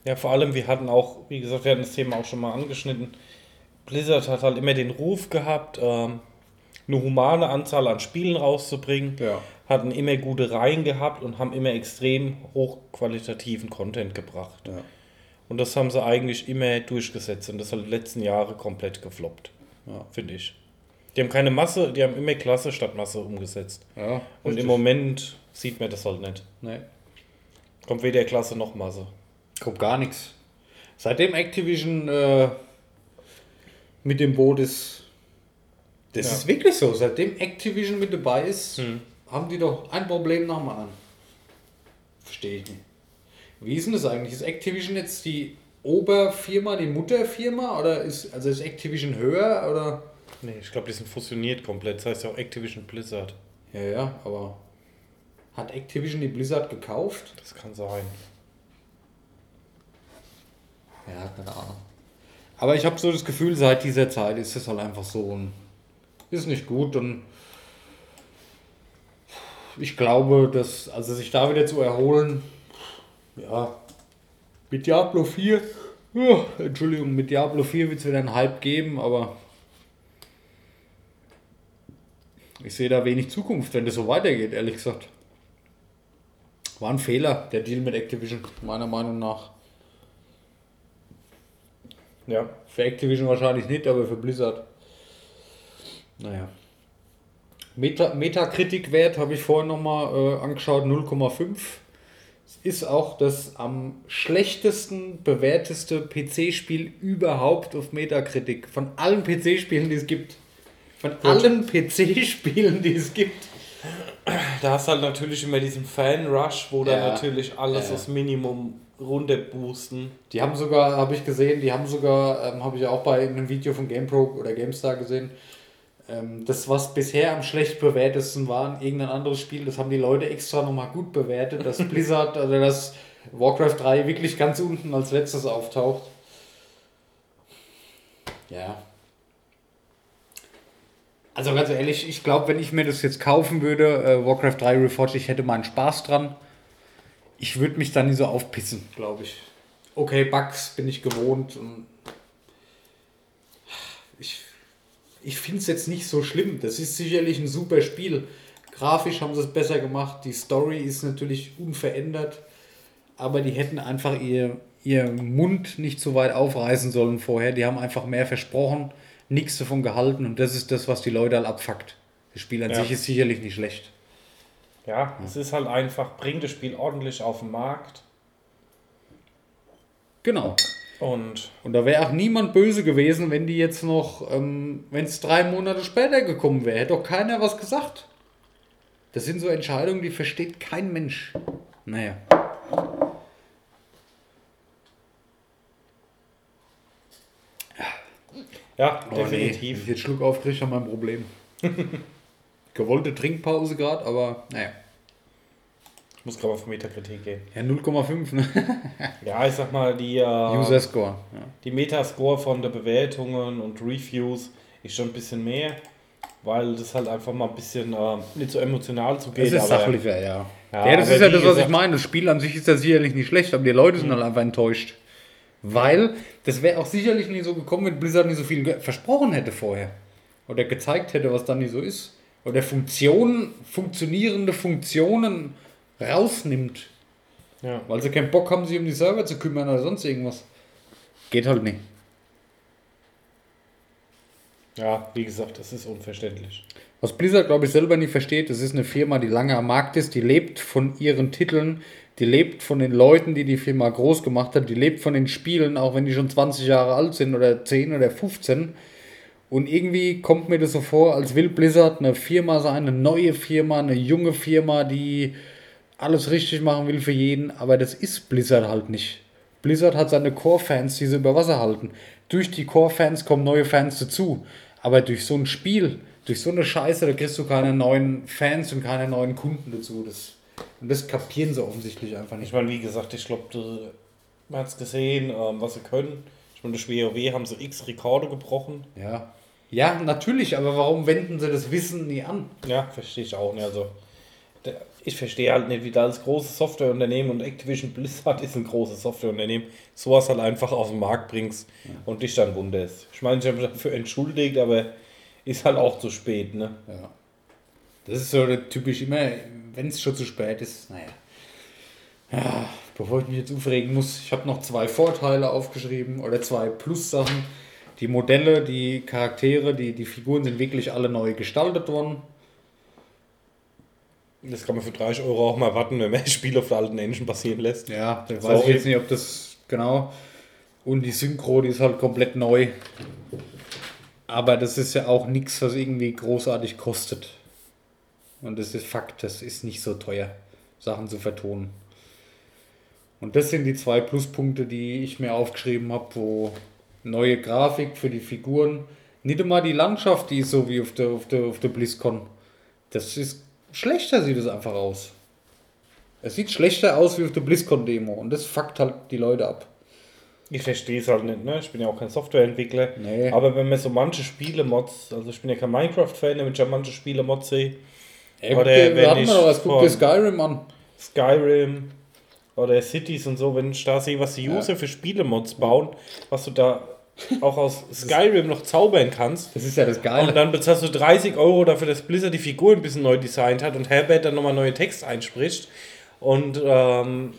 Ja, vor allem, wir hatten auch, wie gesagt, wir hatten das Thema auch schon mal angeschnitten. Blizzard hat halt immer den Ruf gehabt, ähm, eine humane Anzahl an Spielen rauszubringen. Ja. Hatten immer gute Reihen gehabt und haben immer extrem hochqualitativen Content gebracht. Ja. Und das haben sie eigentlich immer durchgesetzt und das hat die letzten Jahre komplett gefloppt. Ja. Finde ich. Die haben keine Masse, die haben immer Klasse statt Masse umgesetzt. Und richtig. im Moment sieht man das halt nicht. Nee, Kommt weder Klasse noch Masse. kommt gar nichts. Seitdem Activision äh, mit dem Boot ist, das Ja. ist wirklich so. Seitdem Activision mit dabei ist, haben die doch ein Problem nach dem anderen. Verstehe ich nicht. Wie ist denn das eigentlich? Ist Activision jetzt die Oberfirma, die Mutterfirma oder ist also ist Activision höher oder? Nee, ich glaube, die sind fusioniert komplett. Das heißt ja auch Activision Blizzard. Ja, ja, aber hat Activision die Blizzard gekauft? Das kann sein. Ja, keine Ahnung. Aber ich habe so das Gefühl, seit dieser Zeit ist es halt einfach so und ist nicht gut und ich glaube, dass, also sich da wieder zu erholen, ja, mit Diablo 4 Ja, Entschuldigung, mit Diablo 4 wird es wieder einen Hype geben, aber ich sehe da wenig Zukunft, wenn das so weitergeht, ehrlich gesagt. War ein Fehler, der Deal mit Activision, meiner Meinung nach. Ja. Für Activision wahrscheinlich nicht, aber für Blizzard. Naja. Meta Metakritik-Wert habe ich vorhin nochmal äh, angeschaut, 0,5. Es ist auch das am schlechtesten bewerteste PC-Spiel überhaupt auf Metakritik. Von allen PC-Spielen, die es gibt. Von allen PC-Spielen, die es gibt. Da hast du halt natürlich immer diesen Fan-Rush, wo Ja. dann natürlich alles Ja. aufs Minimum runterboosten. Die haben sogar, habe ich gesehen, die haben sogar, ähm, habe ich auch bei einem Video von GamePro oder GameStar gesehen, ähm, das, was bisher am schlecht bewertesten war, irgendein anderes Spiel, das haben die Leute extra nochmal gut bewertet, dass Blizzard oder dass Warcraft 3 wirklich ganz unten als letztes auftaucht. Ja. Also ganz ehrlich, ich glaube, wenn ich mir das jetzt kaufen würde, äh, Warcraft 3 Reforged, ich hätte meinen Spaß dran. Ich würde mich da nie so aufpissen, glaube ich. Okay, Bugs bin ich gewohnt. Ich ich finde es jetzt nicht so schlimm. Das ist sicherlich ein super Spiel. Grafisch haben sie es besser gemacht. Die Story ist natürlich unverändert. Aber die hätten einfach ihr, ihr Mund nicht so weit aufreißen sollen vorher. Die haben einfach mehr versprochen, nichts davon gehalten. Und das ist das, was die Leute halt abfuckt. Das Spiel an Ja. sich ist sicherlich nicht schlecht. Ja, es ist halt einfach, bringt das Spiel ordentlich auf den Markt. Genau. Und Und da wäre auch niemand böse gewesen, wenn die jetzt noch, ähm, wenn es drei Monate später gekommen wäre. Hätte doch keiner was gesagt. Das sind so Entscheidungen, die versteht kein Mensch. Naja. Ja, Oh, Nee, wenn definitiv. ich jetzt Schluck aufkriege, haben wir ein Problem. Gewollte Trinkpause gerade, aber naja. Ich muss gerade auf Metakritik gehen. Ja, 0,5, ne? Ja, ich sag mal, die, äh, User Score. Ja. die Metascore von der Bewertungen und Reviews ist schon ein bisschen mehr, weil das halt einfach mal ein bisschen äh, nicht so emotional zugeht. Es ist aber- sachlicher, ja. Ja, Ja, das ist ja das, was ich meine. Das Spiel an sich ist ja sicherlich nicht schlecht, aber die Leute sind halt einfach enttäuscht. Weil das wäre auch sicherlich nie so gekommen, wenn Blizzard nicht so viel versprochen hätte vorher. Oder gezeigt hätte, was dann nicht so ist. Oder Funktionen, funktionierende Funktionen rausnimmt. Ja. Weil sie keinen Bock haben, sich um die Server zu kümmern oder sonst irgendwas. Geht halt nicht. ja, wie gesagt, das ist unverständlich. Was Blizzard, glaube ich, selber nicht versteht, das ist eine Firma, die lange am Markt ist, die lebt von ihren Titeln, die lebt von den Leuten, die die Firma groß gemacht hat, die lebt von den Spielen, auch wenn die schon 20 Jahre alt sind oder 10 oder 15. Und irgendwie kommt mir das so vor, als will Blizzard eine Firma sein, eine neue Firma, eine junge Firma, die alles richtig machen will für jeden, aber das ist Blizzard halt nicht. Blizzard hat seine Core-Fans, die sie über Wasser halten. Durch die Core-Fans kommen neue Fans dazu. Aber durch so ein Spiel, durch so eine Scheiße, da kriegst du keine neuen Fans und keine neuen Kunden dazu. Das, und das kapieren sie offensichtlich einfach Ich nicht. meine, wie gesagt, ich glaube, man hat es gesehen, ähm, was sie können. Ich meine, durch WoW haben sie x Rekorde gebrochen. Ja. Ja, natürlich, aber warum wenden sie das Wissen nie an? Ja, verstehe ich auch nicht. Also, ich verstehe halt nicht, wie da als großes Softwareunternehmen und Activision Blizzard ist ein großes Softwareunternehmen, sowas halt einfach auf den Markt bringst und dich dann wunderst. Ich meine, ich habe mich dafür entschuldigt, aber ist halt auch zu spät, ne? Ja. Das ist so typisch immer, wenn es schon zu spät ist, naja. Ja, bevor ich mich jetzt aufregen muss, ich habe noch zwei Vorteile aufgeschrieben oder zwei Plus-Sachen. Die Modelle, die Charaktere, die, die Figuren sind wirklich alle neu gestaltet worden. Das kann man für 30 Euro auch mal warten, wenn man das Spiel auf der alten Engine basieren lässt. Ja, da weiß ich jetzt nicht, ob das genau. Und die Synchro, die ist halt komplett neu. Aber das ist ja auch nichts, was irgendwie großartig kostet. Und das ist Fakt, das ist nicht so teuer, Sachen zu vertonen. Und das sind die zwei Pluspunkte, die ich mir aufgeschrieben habe, wo neue Grafik für die Figuren, nicht immer die Landschaft, die ist so wie auf der, auf der, auf der BlizzCon. Das ist schlechter, sieht es einfach aus. Es sieht schlechter aus wie auf der BlizzCon-Demo und das fuckt halt die Leute ab. Ich verstehe es halt nicht, ne? Ich bin ja auch kein Softwareentwickler. Nee. Aber wenn man so manche Spiele-Mods, also ich bin ja kein Minecraft-Fan, wenn ich ja manche Spiele-Mods sehe, Ey, Oder guck dir, wenn hatten ich wir doch was, guck dir Skyrim an. Skyrim oder Cities und so, wenn ich da sehe, was die User für Spielemods bauen, was du da auch aus Skyrim noch zaubern kannst. Das ist ja das Geile. Und dann bezahlst du 30 Euro dafür, dass Blizzard die Figur ein bisschen neu designt hat und Herbert dann nochmal neuen Text einspricht und ähm,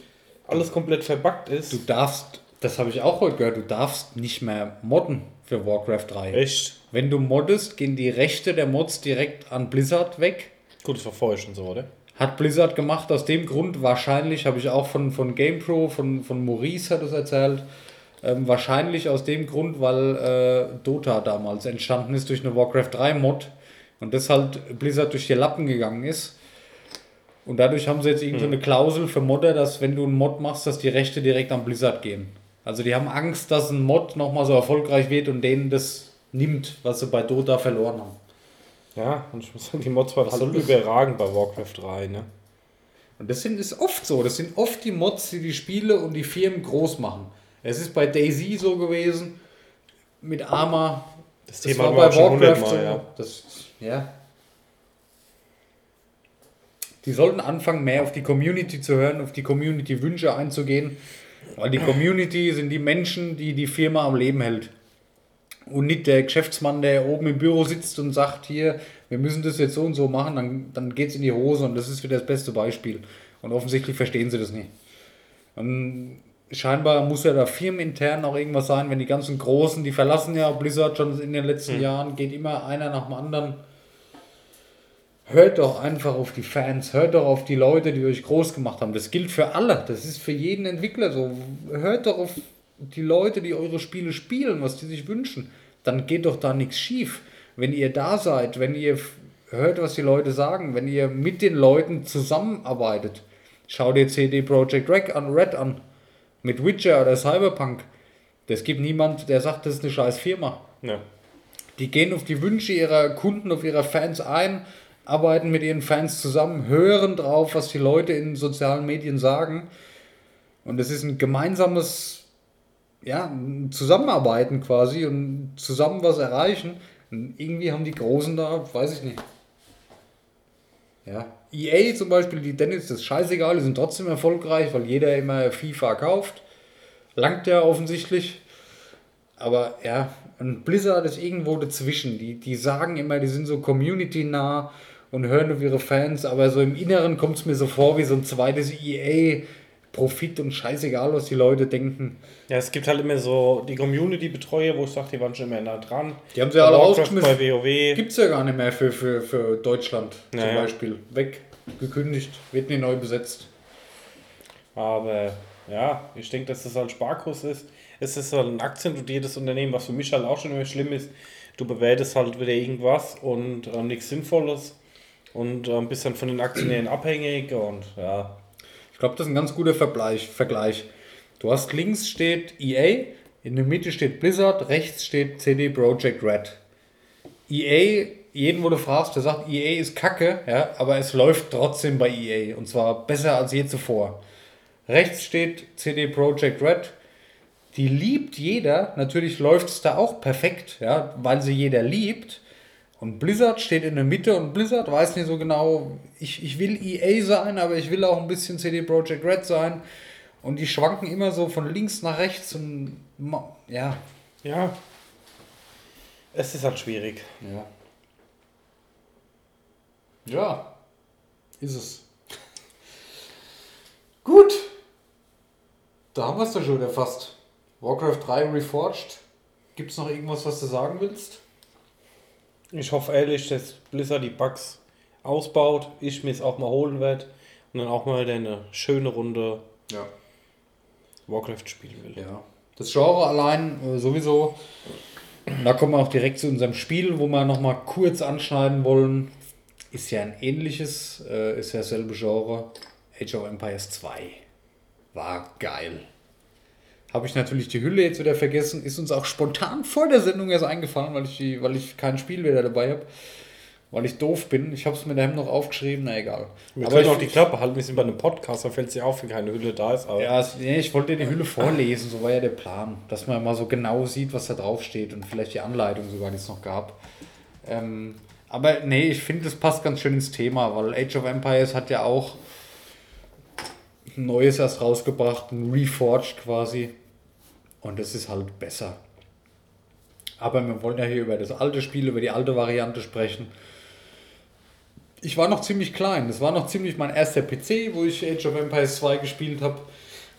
alles komplett verbuggt ist. Du darfst, das habe ich auch heute gehört, du darfst nicht mehr modden für Warcraft 3. Echt? Wenn du moddest, gehen die Rechte der Mods direkt an Blizzard weg. Gut, das war vorher schon so, oder? Hat Blizzard gemacht aus dem Grund, wahrscheinlich, habe ich auch von, von GamePro, von, von Maurice hat es erzählt, ähm, wahrscheinlich aus dem Grund, weil äh, Dota damals entstanden ist durch eine Warcraft 3 Mod und das halt Blizzard durch die Lappen gegangen ist. Und dadurch haben sie jetzt irgendwie so eine Klausel für Modder, dass wenn du einen Mod machst, dass die Rechte direkt an Blizzard gehen. Also die haben Angst, dass ein Mod nochmal so erfolgreich wird und denen das nimmt, was sie bei Dota verloren haben. Ja, und ich muss sagen, die Mods waren absolut das- überragend bei Warcraft 3, ne? Und das sind, ist oft so. Das sind oft die Mods, die die Spiele und die Firmen groß machen. Es ist bei Daisy so gewesen, mit Arma. Das Das Thema war bei Warcraft so. ja. Das, ja. Die sollten anfangen, mehr auf die Community zu hören, auf die Community-Wünsche einzugehen. Weil die Community sind die Menschen, die die Firma am Leben hält. Und nicht der Geschäftsmann, der oben im Büro sitzt und sagt, hier, wir müssen das jetzt so und so machen, dann, dann geht es in die Hose und das ist wieder das beste Beispiel. Und offensichtlich verstehen sie das nicht. Und scheinbar muss ja da firmenintern auch irgendwas sein, wenn die ganzen Großen, die verlassen ja Blizzard schon in den letzten Jahren, geht immer einer nach dem anderen. Hört doch einfach auf die Fans, hört doch auf die Leute, die euch groß gemacht haben. Das gilt für alle, das ist für jeden Entwickler so. Hört doch auf die Leute, die eure Spiele spielen, was die sich wünschen. Dann geht doch da nichts schief. Wenn ihr da seid, wenn ihr hört, was die Leute sagen, wenn ihr mit den Leuten zusammenarbeitet. Schau dir CD Projekt Red an, Red an, mit Witcher oder Cyberpunk. Das gibt niemand, der sagt, das ist eine scheiß Firma. Ja. Die gehen auf die Wünsche ihrer Kunden, auf ihrer Fans ein, arbeiten mit ihren Fans zusammen, hören drauf, was die Leute in sozialen Medien sagen. Und es ist ein gemeinsames ja, Zusammenarbeiten quasi und zusammen was erreichen. Und irgendwie haben die Großen da, weiß ich nicht. Ja. EA zum Beispiel, die Dennis, das ist scheißegal, die sind trotzdem erfolgreich, weil jeder immer FIFA kauft. Langt ja offensichtlich. Aber ja, und Blizzard ist irgendwo dazwischen. Die, die sagen immer, die sind so community-nah und hören auf ihre Fans, aber so im Inneren kommt es mir so vor wie so ein zweites EA. Profit und scheißegal, was die Leute denken. Ja, es gibt halt immer so die Community-Betreuer, wo ich sage, die waren schon immer nah dran. Die haben sie alle rausgeschmissen. bei WoW. Gibt es ja gar nicht mehr für, für, für Deutschland zum Naja. Beispiel. Weg, gekündigt, wird nicht neu besetzt. Aber ja, ich denke, dass das halt Sparkurs ist. Es ist halt ein aktiendotiertes Unternehmen, was für mich halt auch schon immer schlimm ist. Du bewertest halt wieder irgendwas und äh, nichts Sinnvolles und äh, bist dann von den Aktionären abhängig und ja. Ich glaube, das ist ein ganz guter Vergleich. Du hast links steht EA, in der Mitte steht Blizzard, rechts steht CD Projekt Red. EA, jeden, wo du fragst, der sagt, EA ist kacke, ja, aber es läuft trotzdem bei EA und zwar besser als je zuvor. Rechts steht CD Projekt Red, die liebt jeder, natürlich läuft es da auch perfekt, ja, weil sie jeder liebt. Und Blizzard steht in der Mitte und Blizzard weiß nicht so genau, ich, ich will EA sein, aber ich will auch ein bisschen CD Projekt Red sein. Und die schwanken immer so von links nach rechts und ja. Ja. Es ist halt schwierig. Ja. Ja, ist es. Gut. Da haben wir es doch schon wieder fast. Warcraft 3 Reforged. Gibt es noch irgendwas, was du sagen willst? Ich hoffe ehrlich, dass Blizzard die Bugs ausbaut, ich mir es auch mal holen werde und dann auch mal eine schöne Runde Ja. Warcraft spielen will. Ja. Das Genre allein äh, sowieso. Da kommen wir auch direkt zu unserem Spiel, wo wir nochmal kurz anschneiden wollen. Ist ja ein ähnliches, äh, ist ja dasselbe Genre. Age of Empires 2. War geil. Habe ich natürlich die Hülle jetzt wieder vergessen. Ist uns auch spontan vor der Sendung erst eingefallen, weil ich, die, weil ich kein Spiel wieder dabei habe. Weil ich doof bin. Ich habe es mir daheim noch aufgeschrieben, na egal. Wir Aber können ich, auch die Klappe halten, wir sind bei einem Podcast, da fällt es ja auf, wenn keine Hülle da ist. Aber Ja, nee, ich wollte die Hülle vorlesen, so war ja der Plan, dass man mal so genau sieht, was da drauf steht und vielleicht die Anleitung sogar, die es noch gab. Ähm, aber nee, ich finde, das passt ganz schön ins Thema, weil Age of Empires hat ja auch ein neues erst rausgebracht, ein Reforged quasi. Und das ist halt besser. Aber wir wollen ja hier über das alte Spiel, über die alte Variante sprechen. Ich war noch ziemlich klein. Das war noch ziemlich mein erster PC, wo ich Age of Empires 2 gespielt habe.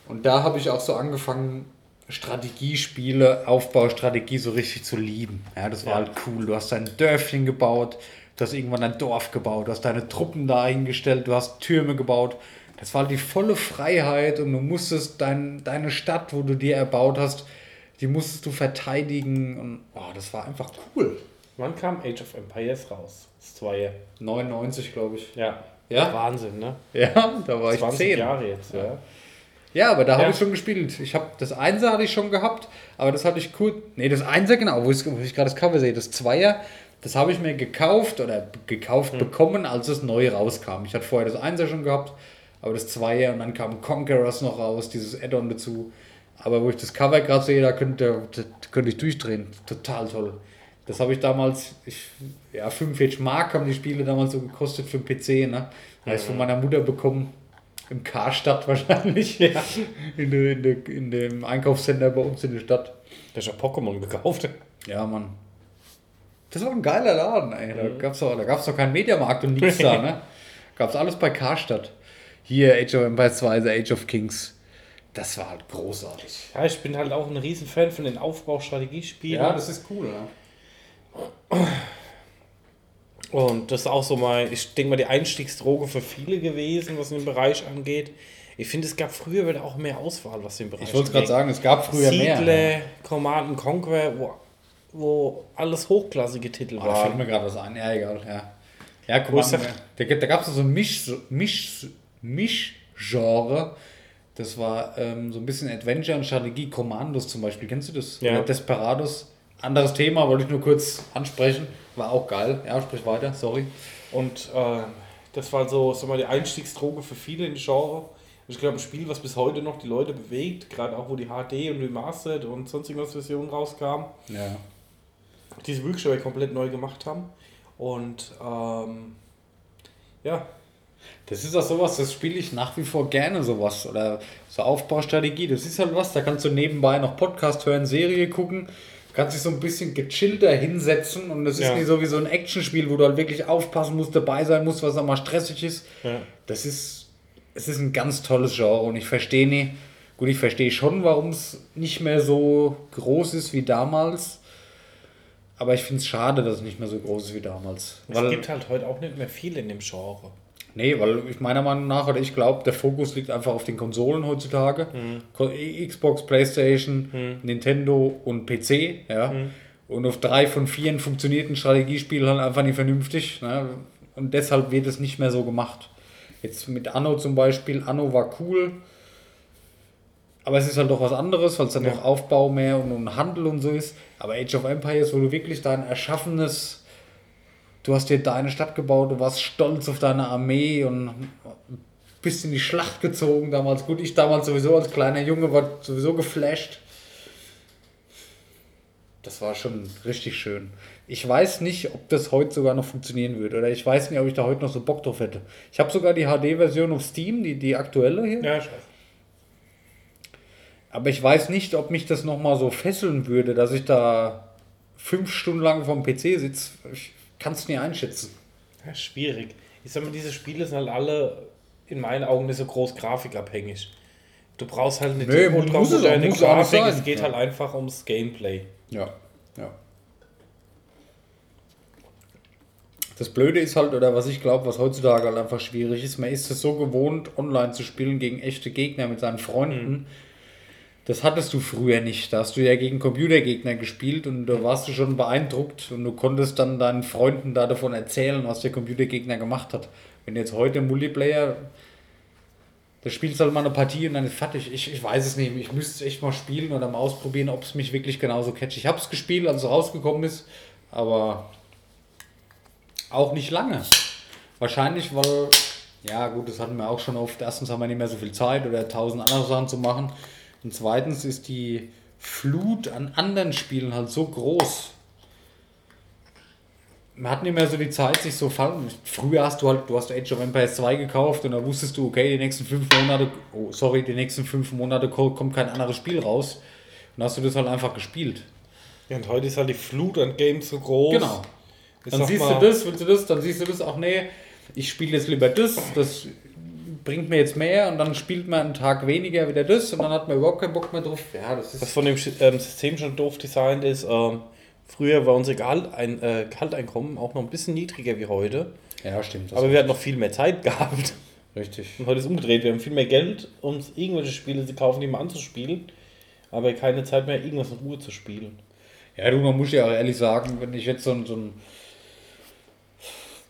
Und da habe ich auch so angefangen, Strategiespiele, Aufbaustrategie so richtig zu lieben. Ja, das war Ja. halt cool. Du hast dein Dörfchen gebaut, du hast irgendwann ein Dorf gebaut, du hast deine Truppen dahingestellt, du hast Türme gebaut. Das war die volle Freiheit und du musstest dein, deine Stadt, wo du dir erbaut hast, die musstest du verteidigen und oh, das war einfach cool. Wann kam Age of Empires raus? Das zweite. 99, glaube ich. Ja. Ja? Wahnsinn, ne? Ja, da war ich 20 10. Jahre jetzt, ja. Ja, aber da habe Ja. ich schon gespielt. Ich habe das Einser hatte ich schon gehabt, aber das hatte ich kurz. Nee, das Einser genau, wo ich, wo ich gerade das Cover sehe. Das Zweier, das habe ich mir gekauft oder gekauft Hm. bekommen, als es neu rauskam. Ich hatte vorher das Einser schon gehabt, aber das Zweier und dann kam Conquerors noch raus, dieses Add-on dazu. Aber wo ich das Cover gerade sehe, da könnte, da könnte ich durchdrehen. Total toll. Das habe ich damals, ich, ja, 45 Mark haben die Spiele damals so gekostet für den PC, ne? Habe ich von meiner Mutter bekommen. Im Karstadt wahrscheinlich. In, de, in, de, in dem Einkaufscenter bei uns in der Stadt. Da ist ja Pokémon gekauft. Ja, Mann. Das war ein geiler Laden, ey. Da gab's doch, da gab's doch keinen Mediamarkt und nichts da, ne? Gab's alles bei Karstadt. Hier, Age of Empires 2, The Age of Kings. Das war halt großartig. Ja, ich bin halt auch ein Riesenfan von den Aufbaustrategiespielen. ist cool, ne? Und das ist auch so mal, ich denke mal, die Einstiegsdroge für viele gewesen, was den Bereich angeht. Ich finde, es gab früher wieder auch mehr Auswahl, was den Bereich Ich wollte gerade sagen, es gab früher mehr. Siedler, ne? Command Conquer, wo, wo alles hochklassige Titel Oh, da fällt waren. mir gerade was ein. Ja, egal, ja. Ja, der- da, da gab es so ein Misch, Misch, Mischgenre. Das war ähm, so ein bisschen Adventure und Strategie. Commandos zum Beispiel. Kennst du das? Ja. Oder Desperados. Anderes Thema, wollte ich nur kurz ansprechen. War auch geil. Ja, sprich weiter, sorry. Und äh, das war so, sag mal, die Einstiegsdroge für viele in Genre. Ich glaube, ein Spiel, was bis heute noch die Leute bewegt, gerade auch wo die HD und Remastered und sonst irgendwas Versionen rauskamen, Ja. die sie wirklich komplett neu gemacht haben. Und ähm, ja, Das ist auch sowas, das spiele ich nach wie vor gerne sowas. Oder so Aufbaustrategie. Das ist halt was, da kannst du nebenbei noch Podcast hören, Serie gucken. Kannst dich so ein bisschen gechillter hinsetzen und das ist Ja. nicht so wie so ein Actionspiel, wo du halt wirklich aufpassen musst, dabei sein musst, was auch mal stressig ist. Ja. Das ist, es ist ein ganz tolles Genre und ich verstehe nicht, gut, ich verstehe schon, warum es nicht mehr so groß ist wie damals. Aber ich finde es schade, dass es nicht mehr so groß ist wie damals. es gibt halt heute auch nicht mehr viel in dem Genre. Nee, weil ich meiner Meinung nach, oder ich glaube, der Fokus liegt einfach auf den Konsolen heutzutage. Ko- Xbox, Playstation, Nintendo und PC, ja. Und auf drei von vier funktioniert ein Strategiespiel halt einfach nicht vernünftig. Ne? Und deshalb wird es nicht mehr so gemacht. Jetzt mit Anno zum Beispiel, Anno war cool, aber es ist halt doch was anderes, weil es dann noch Aufbau mehr und, und Handel und so ist. Aber Age of Empires, wo du wirklich dein erschaffenes Du hast dir deine Stadt gebaut, du warst stolz auf deine Armee und bist in die Schlacht gezogen damals. Gut, ich damals sowieso als kleiner Junge war sowieso geflasht. Das war schon richtig schön. Ich weiß nicht, ob das heute sogar noch funktionieren würde. Oder ich weiß nicht, ob ich da heute noch so Bock drauf hätte. Ich habe sogar die HD-Version auf Steam, die, die aktuelle hier. Ja, ich weiß. Aber ich weiß nicht, ob mich das nochmal so fesseln würde, dass ich da fünf Stunden lang vom PC sitze. Ich kann es nie einschätzen. Ja, schwierig. Ich sag mal, diese Spiele sind halt alle in meinen Augen nicht so groß grafikabhängig. Du brauchst halt nicht Nee, muss auch nicht Grafik, es geht Ja. halt einfach ums Gameplay. Ja, ja. Das Blöde ist halt, oder was ich glaube, was heutzutage halt einfach schwierig ist, man ist es so gewohnt, online zu spielen gegen echte Gegner mit seinen Freunden. Das hattest du früher nicht. Da hast du ja gegen Computergegner gespielt und da warst du schon beeindruckt und du konntest dann deinen Freunden da davon erzählen, was der Computergegner gemacht hat. Wenn jetzt heute Multiplayer, da spielst du halt mal eine Partie und dann ist fertig. Ich, ich weiß es nicht. Ich müsste es echt mal spielen oder mal ausprobieren, ob es mich wirklich genauso catcht. Ich habe es gespielt, als es rausgekommen ist, aber auch nicht lange. Wahrscheinlich, weil, ja gut, das hatten wir auch schon oft. Erstens haben wir nicht mehr so viel Zeit oder tausend andere Sachen zu machen. Und zweitens ist die Flut an anderen Spielen halt so groß. man hat nicht mehr so die Zeit, sich so fallen. Früher hast du halt, du hast Age of Empires 2 gekauft und da wusstest du, okay, die nächsten fünf Monate, oh, sorry, die nächsten fünf Monate ko- kommt kein anderes Spiel raus. Und hast du das halt einfach gespielt. Ja, und heute ist halt die Flut an Games so groß. Genau. Ich Dann siehst du das, willst du das, dann siehst du das, auch nee, ich spiele jetzt lieber das, das bringt mir jetzt mehr und dann spielt man einen Tag weniger wieder das und dann hat man überhaupt keinen Bock mehr drauf. Ja, das Was ist. von dem ähm, System schon doof designt ist, ähm, früher war unser Gehalt, ein, äh, Gehalteinkommen auch noch ein bisschen niedriger wie heute. Ja, stimmt. Das Aber wir hatten noch viel mehr Zeit gehabt. richtig. Und heute ist es umgedreht. Wir haben viel mehr Geld, um uns irgendwelche Spiele zu kaufen, die mal anzuspielen. Aber keine Zeit mehr, irgendwas in Ruhe zu spielen. Ja, du, man muss ja auch ehrlich sagen, wenn ich jetzt so so ein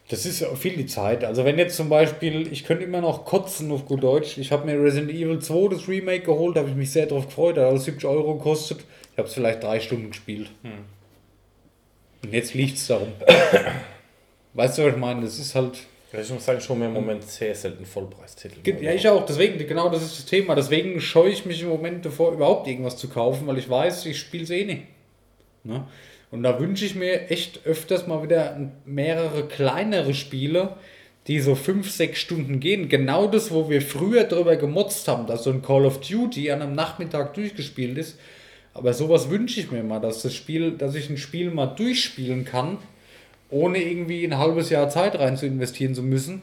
das ist ja viel die Zeit. Also wenn jetzt zum Beispiel, ich könnte immer noch kotzen auf gut Deutsch. Ich habe mir Resident Evil 2 das Remake geholt, da habe ich mich sehr drauf gefreut, da hat es 70 Euro gekostet. Ich habe es vielleicht drei Stunden gespielt. Und jetzt liegt es darum. weißt du, was ich meine? Das ist halt. Ich muss sagen, schon mir im Moment sehr selten Vollpreistitel. Ja, ich auch. Deswegen, genau das ist das Thema. Deswegen scheue ich mich im Moment davor, überhaupt irgendwas zu kaufen, weil ich weiß, ich spiele es eh nicht. Ne? Und da wünsche ich mir echt öfters mal wieder mehrere kleinere Spiele, die so fünf, sechs Stunden gehen. Genau das, wo wir früher drüber gemotzt haben, dass so ein Call of Duty an einem Nachmittag durchgespielt ist. Aber sowas wünsche ich mir mal, dass das Spiel, dass ich ein Spiel mal durchspielen kann, ohne irgendwie ein halbes Jahr Zeit rein zu investieren zu müssen.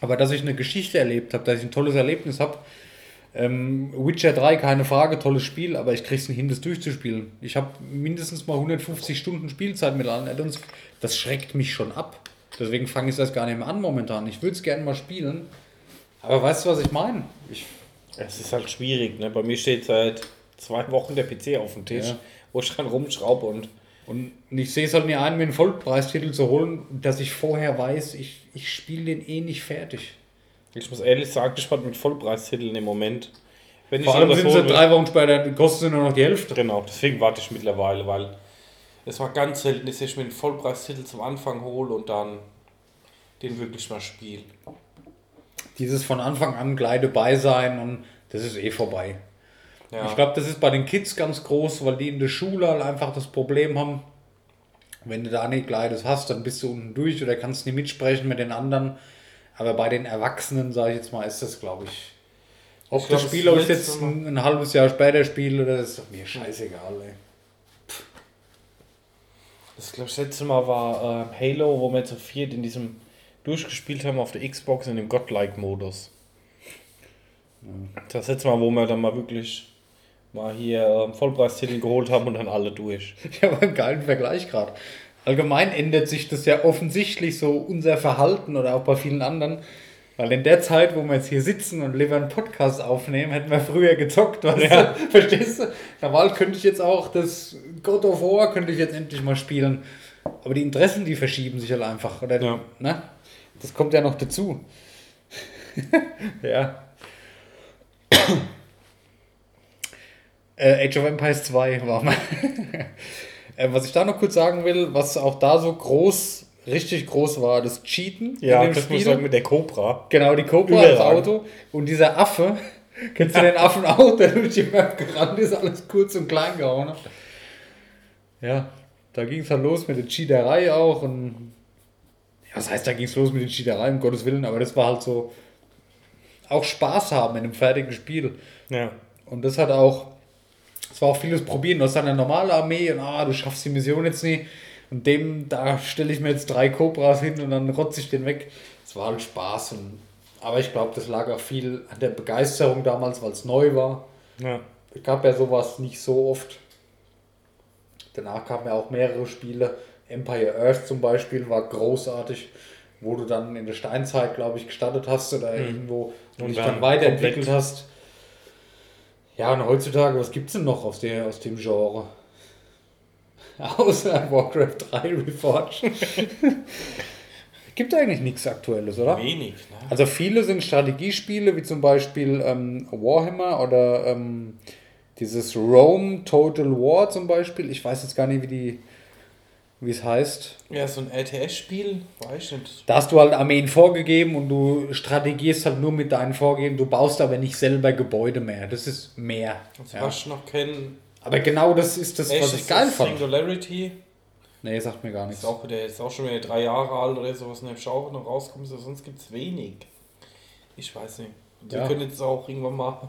Aber dass ich eine Geschichte erlebt habe, dass ich ein tolles Erlebnis habe. Ähm, Witcher 3, keine Frage, tolles Spiel, aber ich krieg's nicht hin, das durchzuspielen. Ich habe mindestens mal 150 Stunden Spielzeit mit allen Addons. Das schreckt mich schon ab. Deswegen fange ich das gar nicht mehr an momentan. Ich würde es gerne mal spielen. Aber weißt du, was ich meine? Es ist halt schwierig. Ne? Bei mir steht seit zwei Wochen der PC auf dem Tisch, Ja. wo ich dran rumschraube und und ich sehe es halt nicht ein, mir einen Vollpreistitel zu holen, dass ich vorher weiß, ich, ich spiele den eh nicht fertig. Ich muss ehrlich sagen, ich warte mit Vollpreistiteln im Moment. Wenn Vor allem sind sie drei Wochen später, die kosten nur noch die Hälfte. Genau, deswegen warte ich mittlerweile, weil es war ganz selten, dass ich mir einen Vollpreistitel zum Anfang hole und dann den wirklich mal spiele. Dieses von Anfang an gleich dabei sein und das ist eh vorbei. Ja. Ich glaube, das ist bei den Kids ganz groß, weil die in der Schule halt einfach das Problem haben, wenn du da nicht gleich das hast, dann bist du unten durch oder kannst nicht mitsprechen mit den anderen. Aber bei den Erwachsenen, sage ich jetzt mal, ist das, glaube ich. Ob Ich glaub, das Spiel, das ob ich jetzt ein, ein halbes Jahr später spiele, oder das ist mir scheißegal, ey. Das glaube ich, das letzte Mal war äh, Halo, wo wir zu viert in diesem durchgespielt haben auf der Xbox in dem Godlike-Modus. Das letzte Mal, wo wir dann mal wirklich mal hier ähm, Vollpreistitel geholt haben und dann alle durch. Ich habe einen geilen Vergleich gerade. Allgemein ändert sich das ja offensichtlich so unser Verhalten oder auch bei vielen anderen. Weil in der Zeit, wo wir jetzt hier sitzen und lieber einen Podcast aufnehmen, hätten wir früher gezockt, weißt Ja. du? Verstehst du? Normal könnte ich jetzt auch das God of War könnte ich jetzt endlich mal spielen. Aber die Interessen, die verschieben sich halt einfach. Oder, Ja. ne? Das kommt ja noch dazu. ja. Äh, Age of Empires 2 war mal. äh, was ich da noch kurz sagen will, was auch da so groß, richtig groß war, das Cheaten Ja, in dem das muss ich Spiel. sagen mit der Cobra. Genau, die Cobra Überragend. Auto und dieser Affe. Kennst du den Affen auch, der durch die Map gerannt ist, alles kurz und klein gehauen hat? Ja, da ging es halt los mit der Cheaterei auch und ja, was heißt, da ging es los mit der Cheaterei, um Gottes Willen, aber das war halt so auch Spaß haben in einem fertigen Spiel. Ja. Und das hat auch, es war auch vieles probieren. Du hast dann eine normale Armee und ah, du schaffst die Mission jetzt nicht. Und dem, da stelle ich mir jetzt drei Cobras hin und dann rotze ich den weg. Es war halt Spaß. Und, aber ich glaube, das lag auch viel an der Begeisterung damals, weil es neu war. ja. Es gab ja sowas nicht so oft. Danach kamen ja auch mehrere Spiele. Empire Earth zum Beispiel war großartig, wo du dann in der Steinzeit, glaube ich, gestartet hast oder irgendwo und dich dann weiterentwickelt hast. Ja, und heutzutage, was gibt es denn noch aus, der, aus dem Genre? Außer Warcraft 3 Reforged. gibt eigentlich nichts Aktuelles, oder? Wenig, ne? Also viele sind Strategiespiele, wie zum Beispiel ähm, Warhammer oder ähm, dieses Rome Total War zum Beispiel. Ich weiß jetzt gar nicht, wie die wie es heißt. Ja, so ein RTS-Spiel, weiß ich nicht. Da hast du halt Armeen vorgegeben und du strategierst halt nur mit deinen Vorgeben. Du baust aber nicht selber Gebäude mehr. Das ist mehr. Also, Ja. Was ich noch kenne, Aber genau das ist das, was ich geil fand. Singularity. Nee, sagt mir gar nichts. Ist auch, der ist auch schon wieder drei Jahre alt oder sowas. Und der Schauer noch rauskommt, so, sonst gibt es wenig. Ich weiß nicht. Wir Ja. können jetzt auch irgendwann mal.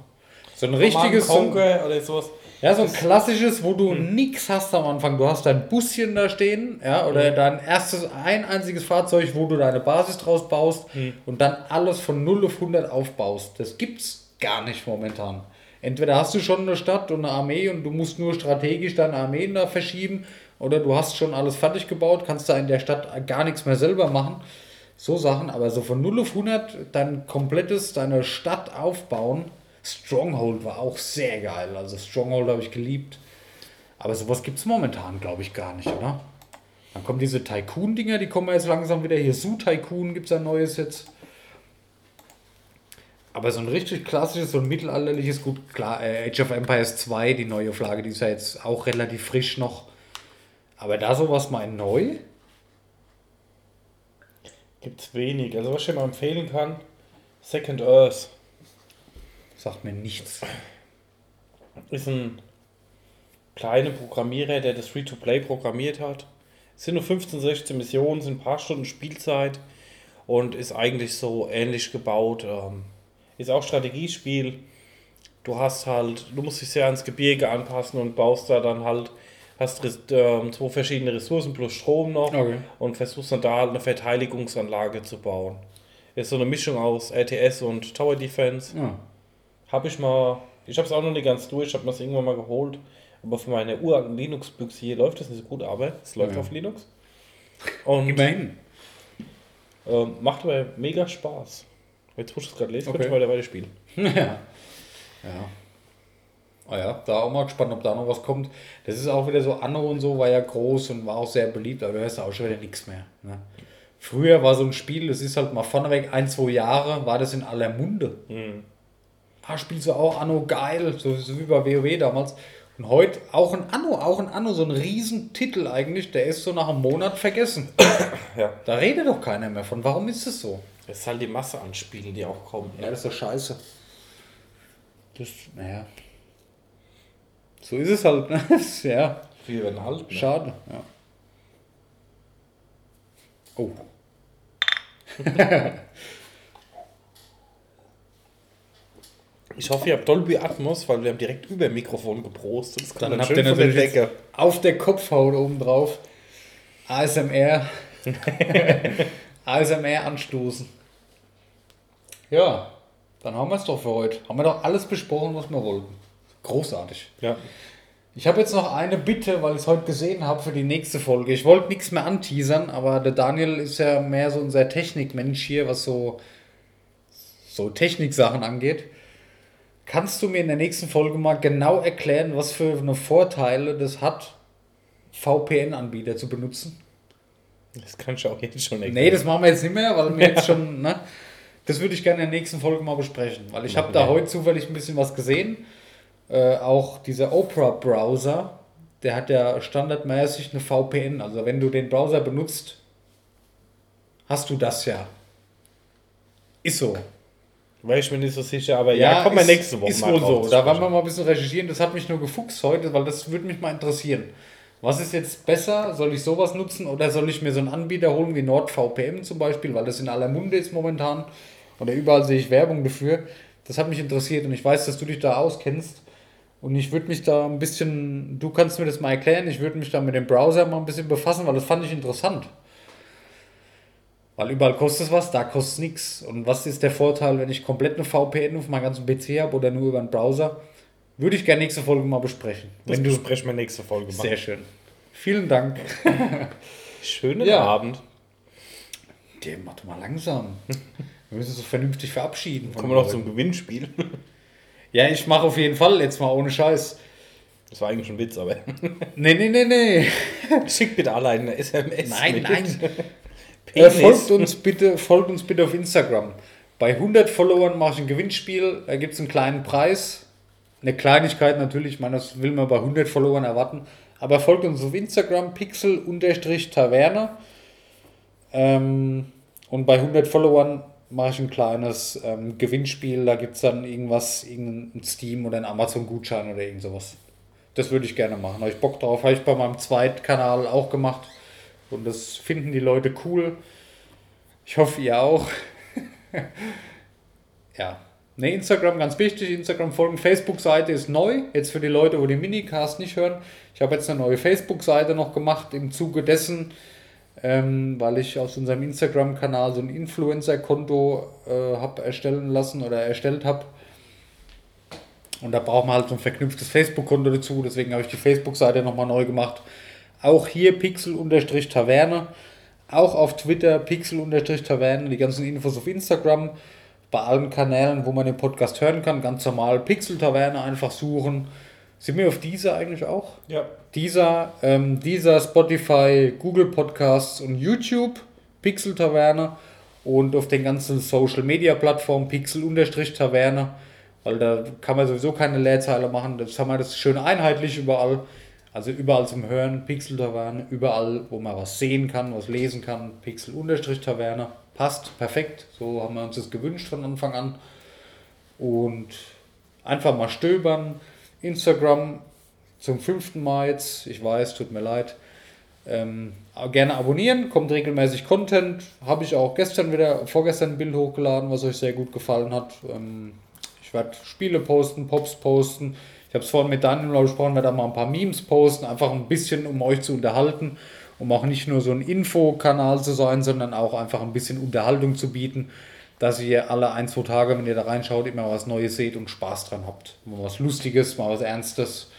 So ein richtiges, Conquer oder sowas. Ja, so ein klassisches, wo du nix hast am Anfang. Du hast dein Buschen da stehen, ja, oder dein erstes, ein einziges Fahrzeug, wo du deine Basis draus baust und dann alles von 0 auf 100 aufbaust. Das gibt's gar nicht momentan. Entweder hast du schon eine Stadt und eine Armee und du musst nur strategisch deine Armeen da verschieben, oder du hast schon alles fertig gebaut, kannst da in der Stadt gar nichts mehr selber machen. So Sachen, aber so von 0 auf 100 dein komplettes, deine Stadt aufbauen. Stronghold war auch sehr geil. Also Stronghold habe ich geliebt. Aber sowas gibt es momentan, glaube ich, gar nicht, oder? Dann kommen diese Tycoon-Dinger, die kommen jetzt langsam wieder. Hier Zoo Tycoon gibt es ein neues jetzt. Aber so ein richtig klassisches, so ein mittelalterliches, gut, klar, äh, Age of Empires 2, die neue Flagge, die ist ja jetzt auch relativ frisch noch. Aber da sowas mal neu? Gibt es wenig. Also, was ich dir mal empfehlen kann: Second Earth. Sagt mir nichts. ist ein kleiner Programmierer, der das Free-to-Play programmiert hat. Es sind nur 15, 16 Missionen, sind ein paar Stunden Spielzeit und ist eigentlich so ähnlich gebaut. Ähm, ist auch Strategiespiel. Du hast halt, du musst dich sehr ans Gebirge anpassen und baust da dann halt, hast ähm, zwei verschiedene Ressourcen plus Strom noch Okay. und versuchst dann da halt eine Verteidigungsanlage zu bauen. Ist so eine Mischung aus RTS und Tower Defense. Ja. Habe ich mal, ich habe es auch noch nicht ganz durch, ich habe mir das irgendwann mal geholt, aber von meiner uralten Linux-Büchse hier läuft das nicht so gut, aber es läuft Ja. auf Linux. Und Immerhin. ähm, macht aber mega Spaß. Jetzt muss ich es gerade lesen, Okay. könnte ich weiter spielen. Ja. Ja. Ah ja, da auch mal gespannt, ob da noch was kommt. Das ist auch wieder so, Anno und so war ja groß und war auch sehr beliebt, aber da hörst du auch schon wieder nichts mehr. Ne? Früher war so ein Spiel, das ist halt mal vorneweg, ein, zwei Jahre, war das in aller Munde. Ah, spielst du auch Anno geil, so, so wie bei WoW damals. Und heute auch ein Anno, auch ein Anno, so ein Riesentitel eigentlich, der ist so nach einem Monat vergessen. Ja. Da redet doch keiner mehr von. Warum ist das so? Das ist halt die Masse an Spielen, die auch kommen. Ja, das ist doch scheiße. Das, naja. So ist es halt, ne? Ja, Viele werden halt. Ne? schade. Ja. Oh. Ich hoffe, ihr habt Dolby Atmos, weil wir haben direkt über dem Mikrofon geprostet. Das kommt Dann dann, habt ihr von der natürlich Decke. auf der Kopfhaut oben drauf ASMR. ASMR anstoßen. Ja, dann haben wir es doch für heute. Haben wir doch alles besprochen, was wir wollten. Großartig. Ja. Ich habe jetzt noch eine Bitte, weil ich es heute gesehen habe für die nächste Folge. Ich wollte nichts mehr anteasern, aber der Daniel ist ja mehr so unser Technikmensch hier, was so, so Techniksachen angeht. Kannst du mir in der nächsten Folge mal genau erklären, was für eine Vorteile das hat, VPN-Anbieter zu benutzen? Das kann ich auch jetzt schon Nee, das machen wir jetzt nicht mehr, weil wir jetzt schon, ne? Das würde ich gerne in der nächsten Folge mal besprechen, weil ich habe da heute zufällig ein bisschen was gesehen. Äh, auch dieser Opera-Browser, der hat ja standardmäßig eine VPN. Also wenn du den Browser benutzt, hast du das ja. Ist so. Ich mir nicht so sicher, aber ja, kommen wir nächste Woche Ist mal wohl so. Da werden sprechen. wir mal ein bisschen recherchieren. Das hat mich nur gefuchst heute, weil das würde mich mal interessieren. Was ist jetzt besser? Soll ich sowas nutzen oder soll ich mir so einen Anbieter holen wie NordVPN zum Beispiel, weil das in aller Munde ist momentan oder überall sehe ich Werbung dafür. Das hat mich interessiert und ich weiß, dass du dich da auskennst. Und ich würde mich da ein bisschen, du kannst mir das mal erklären, ich würde mich da mit dem Browser mal ein bisschen befassen, weil das fand ich interessant. Weil überall kostet es was, da kostet es nichts. Und was ist der Vorteil, wenn ich komplett eine VPN auf meinem ganzen PC habe oder nur über einen Browser? Würde ich gerne nächste Folge mal besprechen. Das Wenn du besprechen wir nächste Folge mal. sehr schön. Vielen Dank. Schönen Ja. Abend. Der mach doch mal langsam. Wir müssen uns so vernünftig verabschieden. Kommen wir noch zum. Gewinnspiel. Ja, ich mache auf jeden Fall jetzt mal ohne Scheiß. Das war eigentlich ein Witz, aber. Nee, nee, nee, nee. Schickt bitte alle eine SMS. Nein, mit. nein. Äh, Penis. folgt, uns bitte, folgt uns bitte auf Instagram. Bei 100 Followern mache ich ein Gewinnspiel. Da gibt es einen kleinen Preis. Eine Kleinigkeit natürlich. Ich meine, das will man bei 100 Followern erwarten. Aber folgt uns auf Instagram, pixel-taverne. Ähm, und bei 100 Followern mache ich ein kleines ähm, Gewinnspiel. Da gibt es dann irgendwas, irgendein Steam oder einen Amazon-Gutschein oder irgend sowas. Das würde ich gerne machen. Habe ich Bock drauf. Habe ich bei meinem Zweitkanal auch gemacht. Und das finden die Leute cool. Ich hoffe, ihr auch. ja. Ne, Instagram ganz wichtig. Instagram folgen. Facebook-Seite ist neu. Jetzt für die Leute, wo den Minicast nicht hören. Ich habe jetzt eine neue Facebook-Seite noch gemacht im Zuge dessen, ähm, weil ich aus unserem Instagram-Kanal so ein Influencer-Konto äh, habe erstellen lassen oder erstellt habe. Und da braucht man halt so ein verknüpftes Facebook-Konto dazu. Deswegen habe ich die Facebook-Seite nochmal neu gemacht. Auch hier Pixel-Taverne. Auch auf Twitter Pixel-Taverne. Die ganzen Infos auf Instagram. Bei allen Kanälen, wo man den Podcast hören kann. Ganz normal Pixel-Taverne einfach suchen. Sind wir auf dieser eigentlich auch? Ja. Dieser, ähm, dieser Spotify, Google Podcasts und YouTube Pixel-Taverne. Und auf den ganzen Social-Media-Plattformen Pixel-Taverne. Weil da kann man sowieso keine Leerzeile machen. Das haben wir das schön einheitlich überall. Also überall zum Hören, Pixel-Taverne, überall, wo man was sehen kann, was lesen kann, Pixel-Taverne. Passt, perfekt. So haben wir uns das gewünscht von Anfang an. Und einfach mal stöbern. Instagram zum fünften Mal jetzt. Ich weiß, tut mir leid. Ähm, gerne abonnieren, kommt regelmäßig Content. Habe ich auch gestern wieder, vorgestern ein Bild hochgeladen, was euch sehr gut gefallen hat. Ähm, ich werde Spiele posten, Pops posten. Ich habe es vorhin mit Daniel gesprochen, werde da mal ein paar Memes posten, einfach ein bisschen, um euch zu unterhalten, um auch nicht nur so ein Infokanal zu sein, sondern auch einfach ein bisschen Unterhaltung zu bieten, dass ihr alle ein, zwei Tage, wenn ihr da reinschaut, immer was Neues seht und Spaß dran habt. Mal was Lustiges, mal was Ernstes.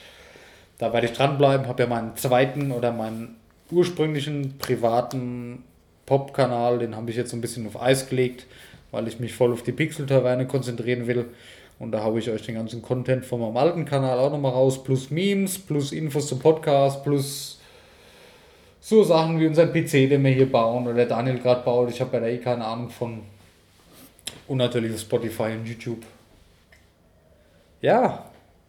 Da werde ich dranbleiben, habe ja meinen zweiten oder meinen ursprünglichen privaten Pop-Kanal, den habe ich jetzt so ein bisschen auf Eis gelegt, weil ich mich voll auf die Pixel-Taverne konzentrieren will. Und da habe ich euch den ganzen Content von meinem alten Kanal auch nochmal raus, plus Memes, plus Infos zum Podcast, plus so Sachen wie unseren PC, den wir hier bauen oder Daniel gerade baut. Ich habe ja da eh keine Ahnung von. Und natürlich Spotify und YouTube. Ja,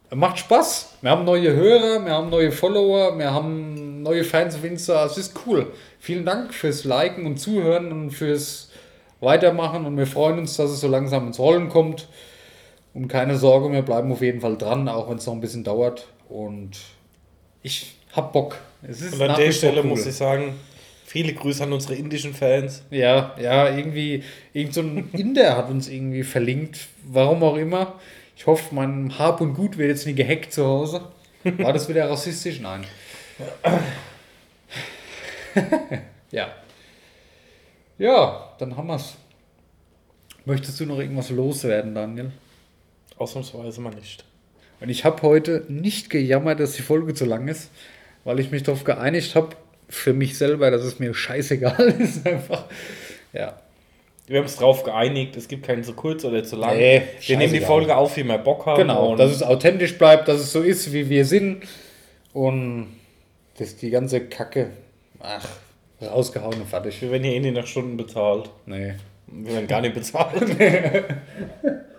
macht Spaß. Wir haben neue Hörer, wir haben neue Follower, wir haben neue Fans auf Insta. Es ist cool. Vielen Dank fürs Liken und Zuhören und fürs Weitermachen. Und wir freuen uns, dass es so langsam ins Rollen kommt. Und keine Sorge, wir bleiben auf jeden Fall dran, auch wenn es noch ein bisschen dauert. Und ich hab Bock. Es ist Und an der Stelle cool. muss ich sagen, viele Grüße an unsere indischen Fans. Ja, ja, irgendwie, irgend so ein Inder hat uns irgendwie verlinkt, warum auch immer. Ich hoffe, mein Hab und Gut wird jetzt nie gehackt zu Hause. War das wieder rassistisch? Nein. ja. Ja, dann haben wir's. Möchtest du noch irgendwas loswerden, Daniel? Ausnahmsweise mal nicht. Und ich habe heute nicht gejammert, dass die Folge zu lang ist, weil ich mich darauf geeinigt habe, für mich selber, dass es mir scheißegal ist. Einfach, ja. Wir haben uns darauf geeinigt, es gibt keinen zu kurz oder zu lang. Nee, wir nehmen die Folge auf, wie wir Bock haben. Genau, dass es authentisch bleibt, dass es so ist, wie wir sind. Und dass die ganze Kacke, ach, rausgehauen und fertig. Wir werden hier eh nicht nach Stunden bezahlt. Nee. Wir werden gar nicht bezahlt.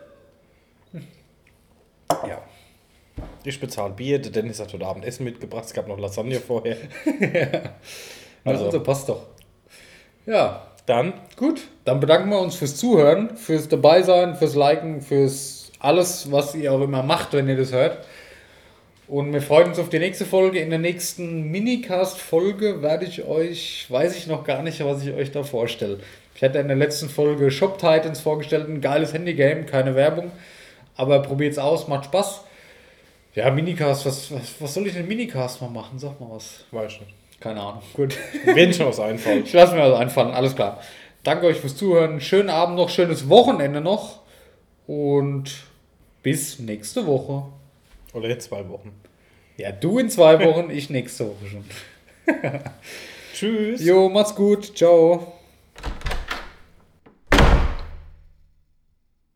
Ja. Ich bezahle Bier, der Dennis hat heute Abend Essen mitgebracht, es gab noch Lasagne vorher. ja. Also, also passt doch. Ja. Dann? Gut, dann bedanken wir uns fürs Zuhören, fürs Dabeisein, fürs Liken, fürs alles, was ihr auch immer macht, wenn ihr das hört. Und wir freuen uns auf die nächste Folge. In der nächsten Minicast-Folge werde ich euch, weiß ich noch gar nicht, was ich euch da vorstelle. Ich hatte in der letzten Folge Shop Titans vorgestellt, ein geiles Handygame, keine Werbung. Aber probiert es aus, macht Spaß. Ja, Minicast, was, was, was soll ich denn Minicast mal machen? Sag mal was. Weiß nicht. Keine Ahnung. Gut. Wenn schon was einfallen. Ich lasse mir was einfallen, alles klar. Danke euch fürs Zuhören. Schönen Abend noch, schönes Wochenende noch. Und bis nächste Woche. Oder in zwei Wochen. Ja, du in zwei Wochen, ich nächste Woche schon. Tschüss. Jo, mach's gut. Ciao.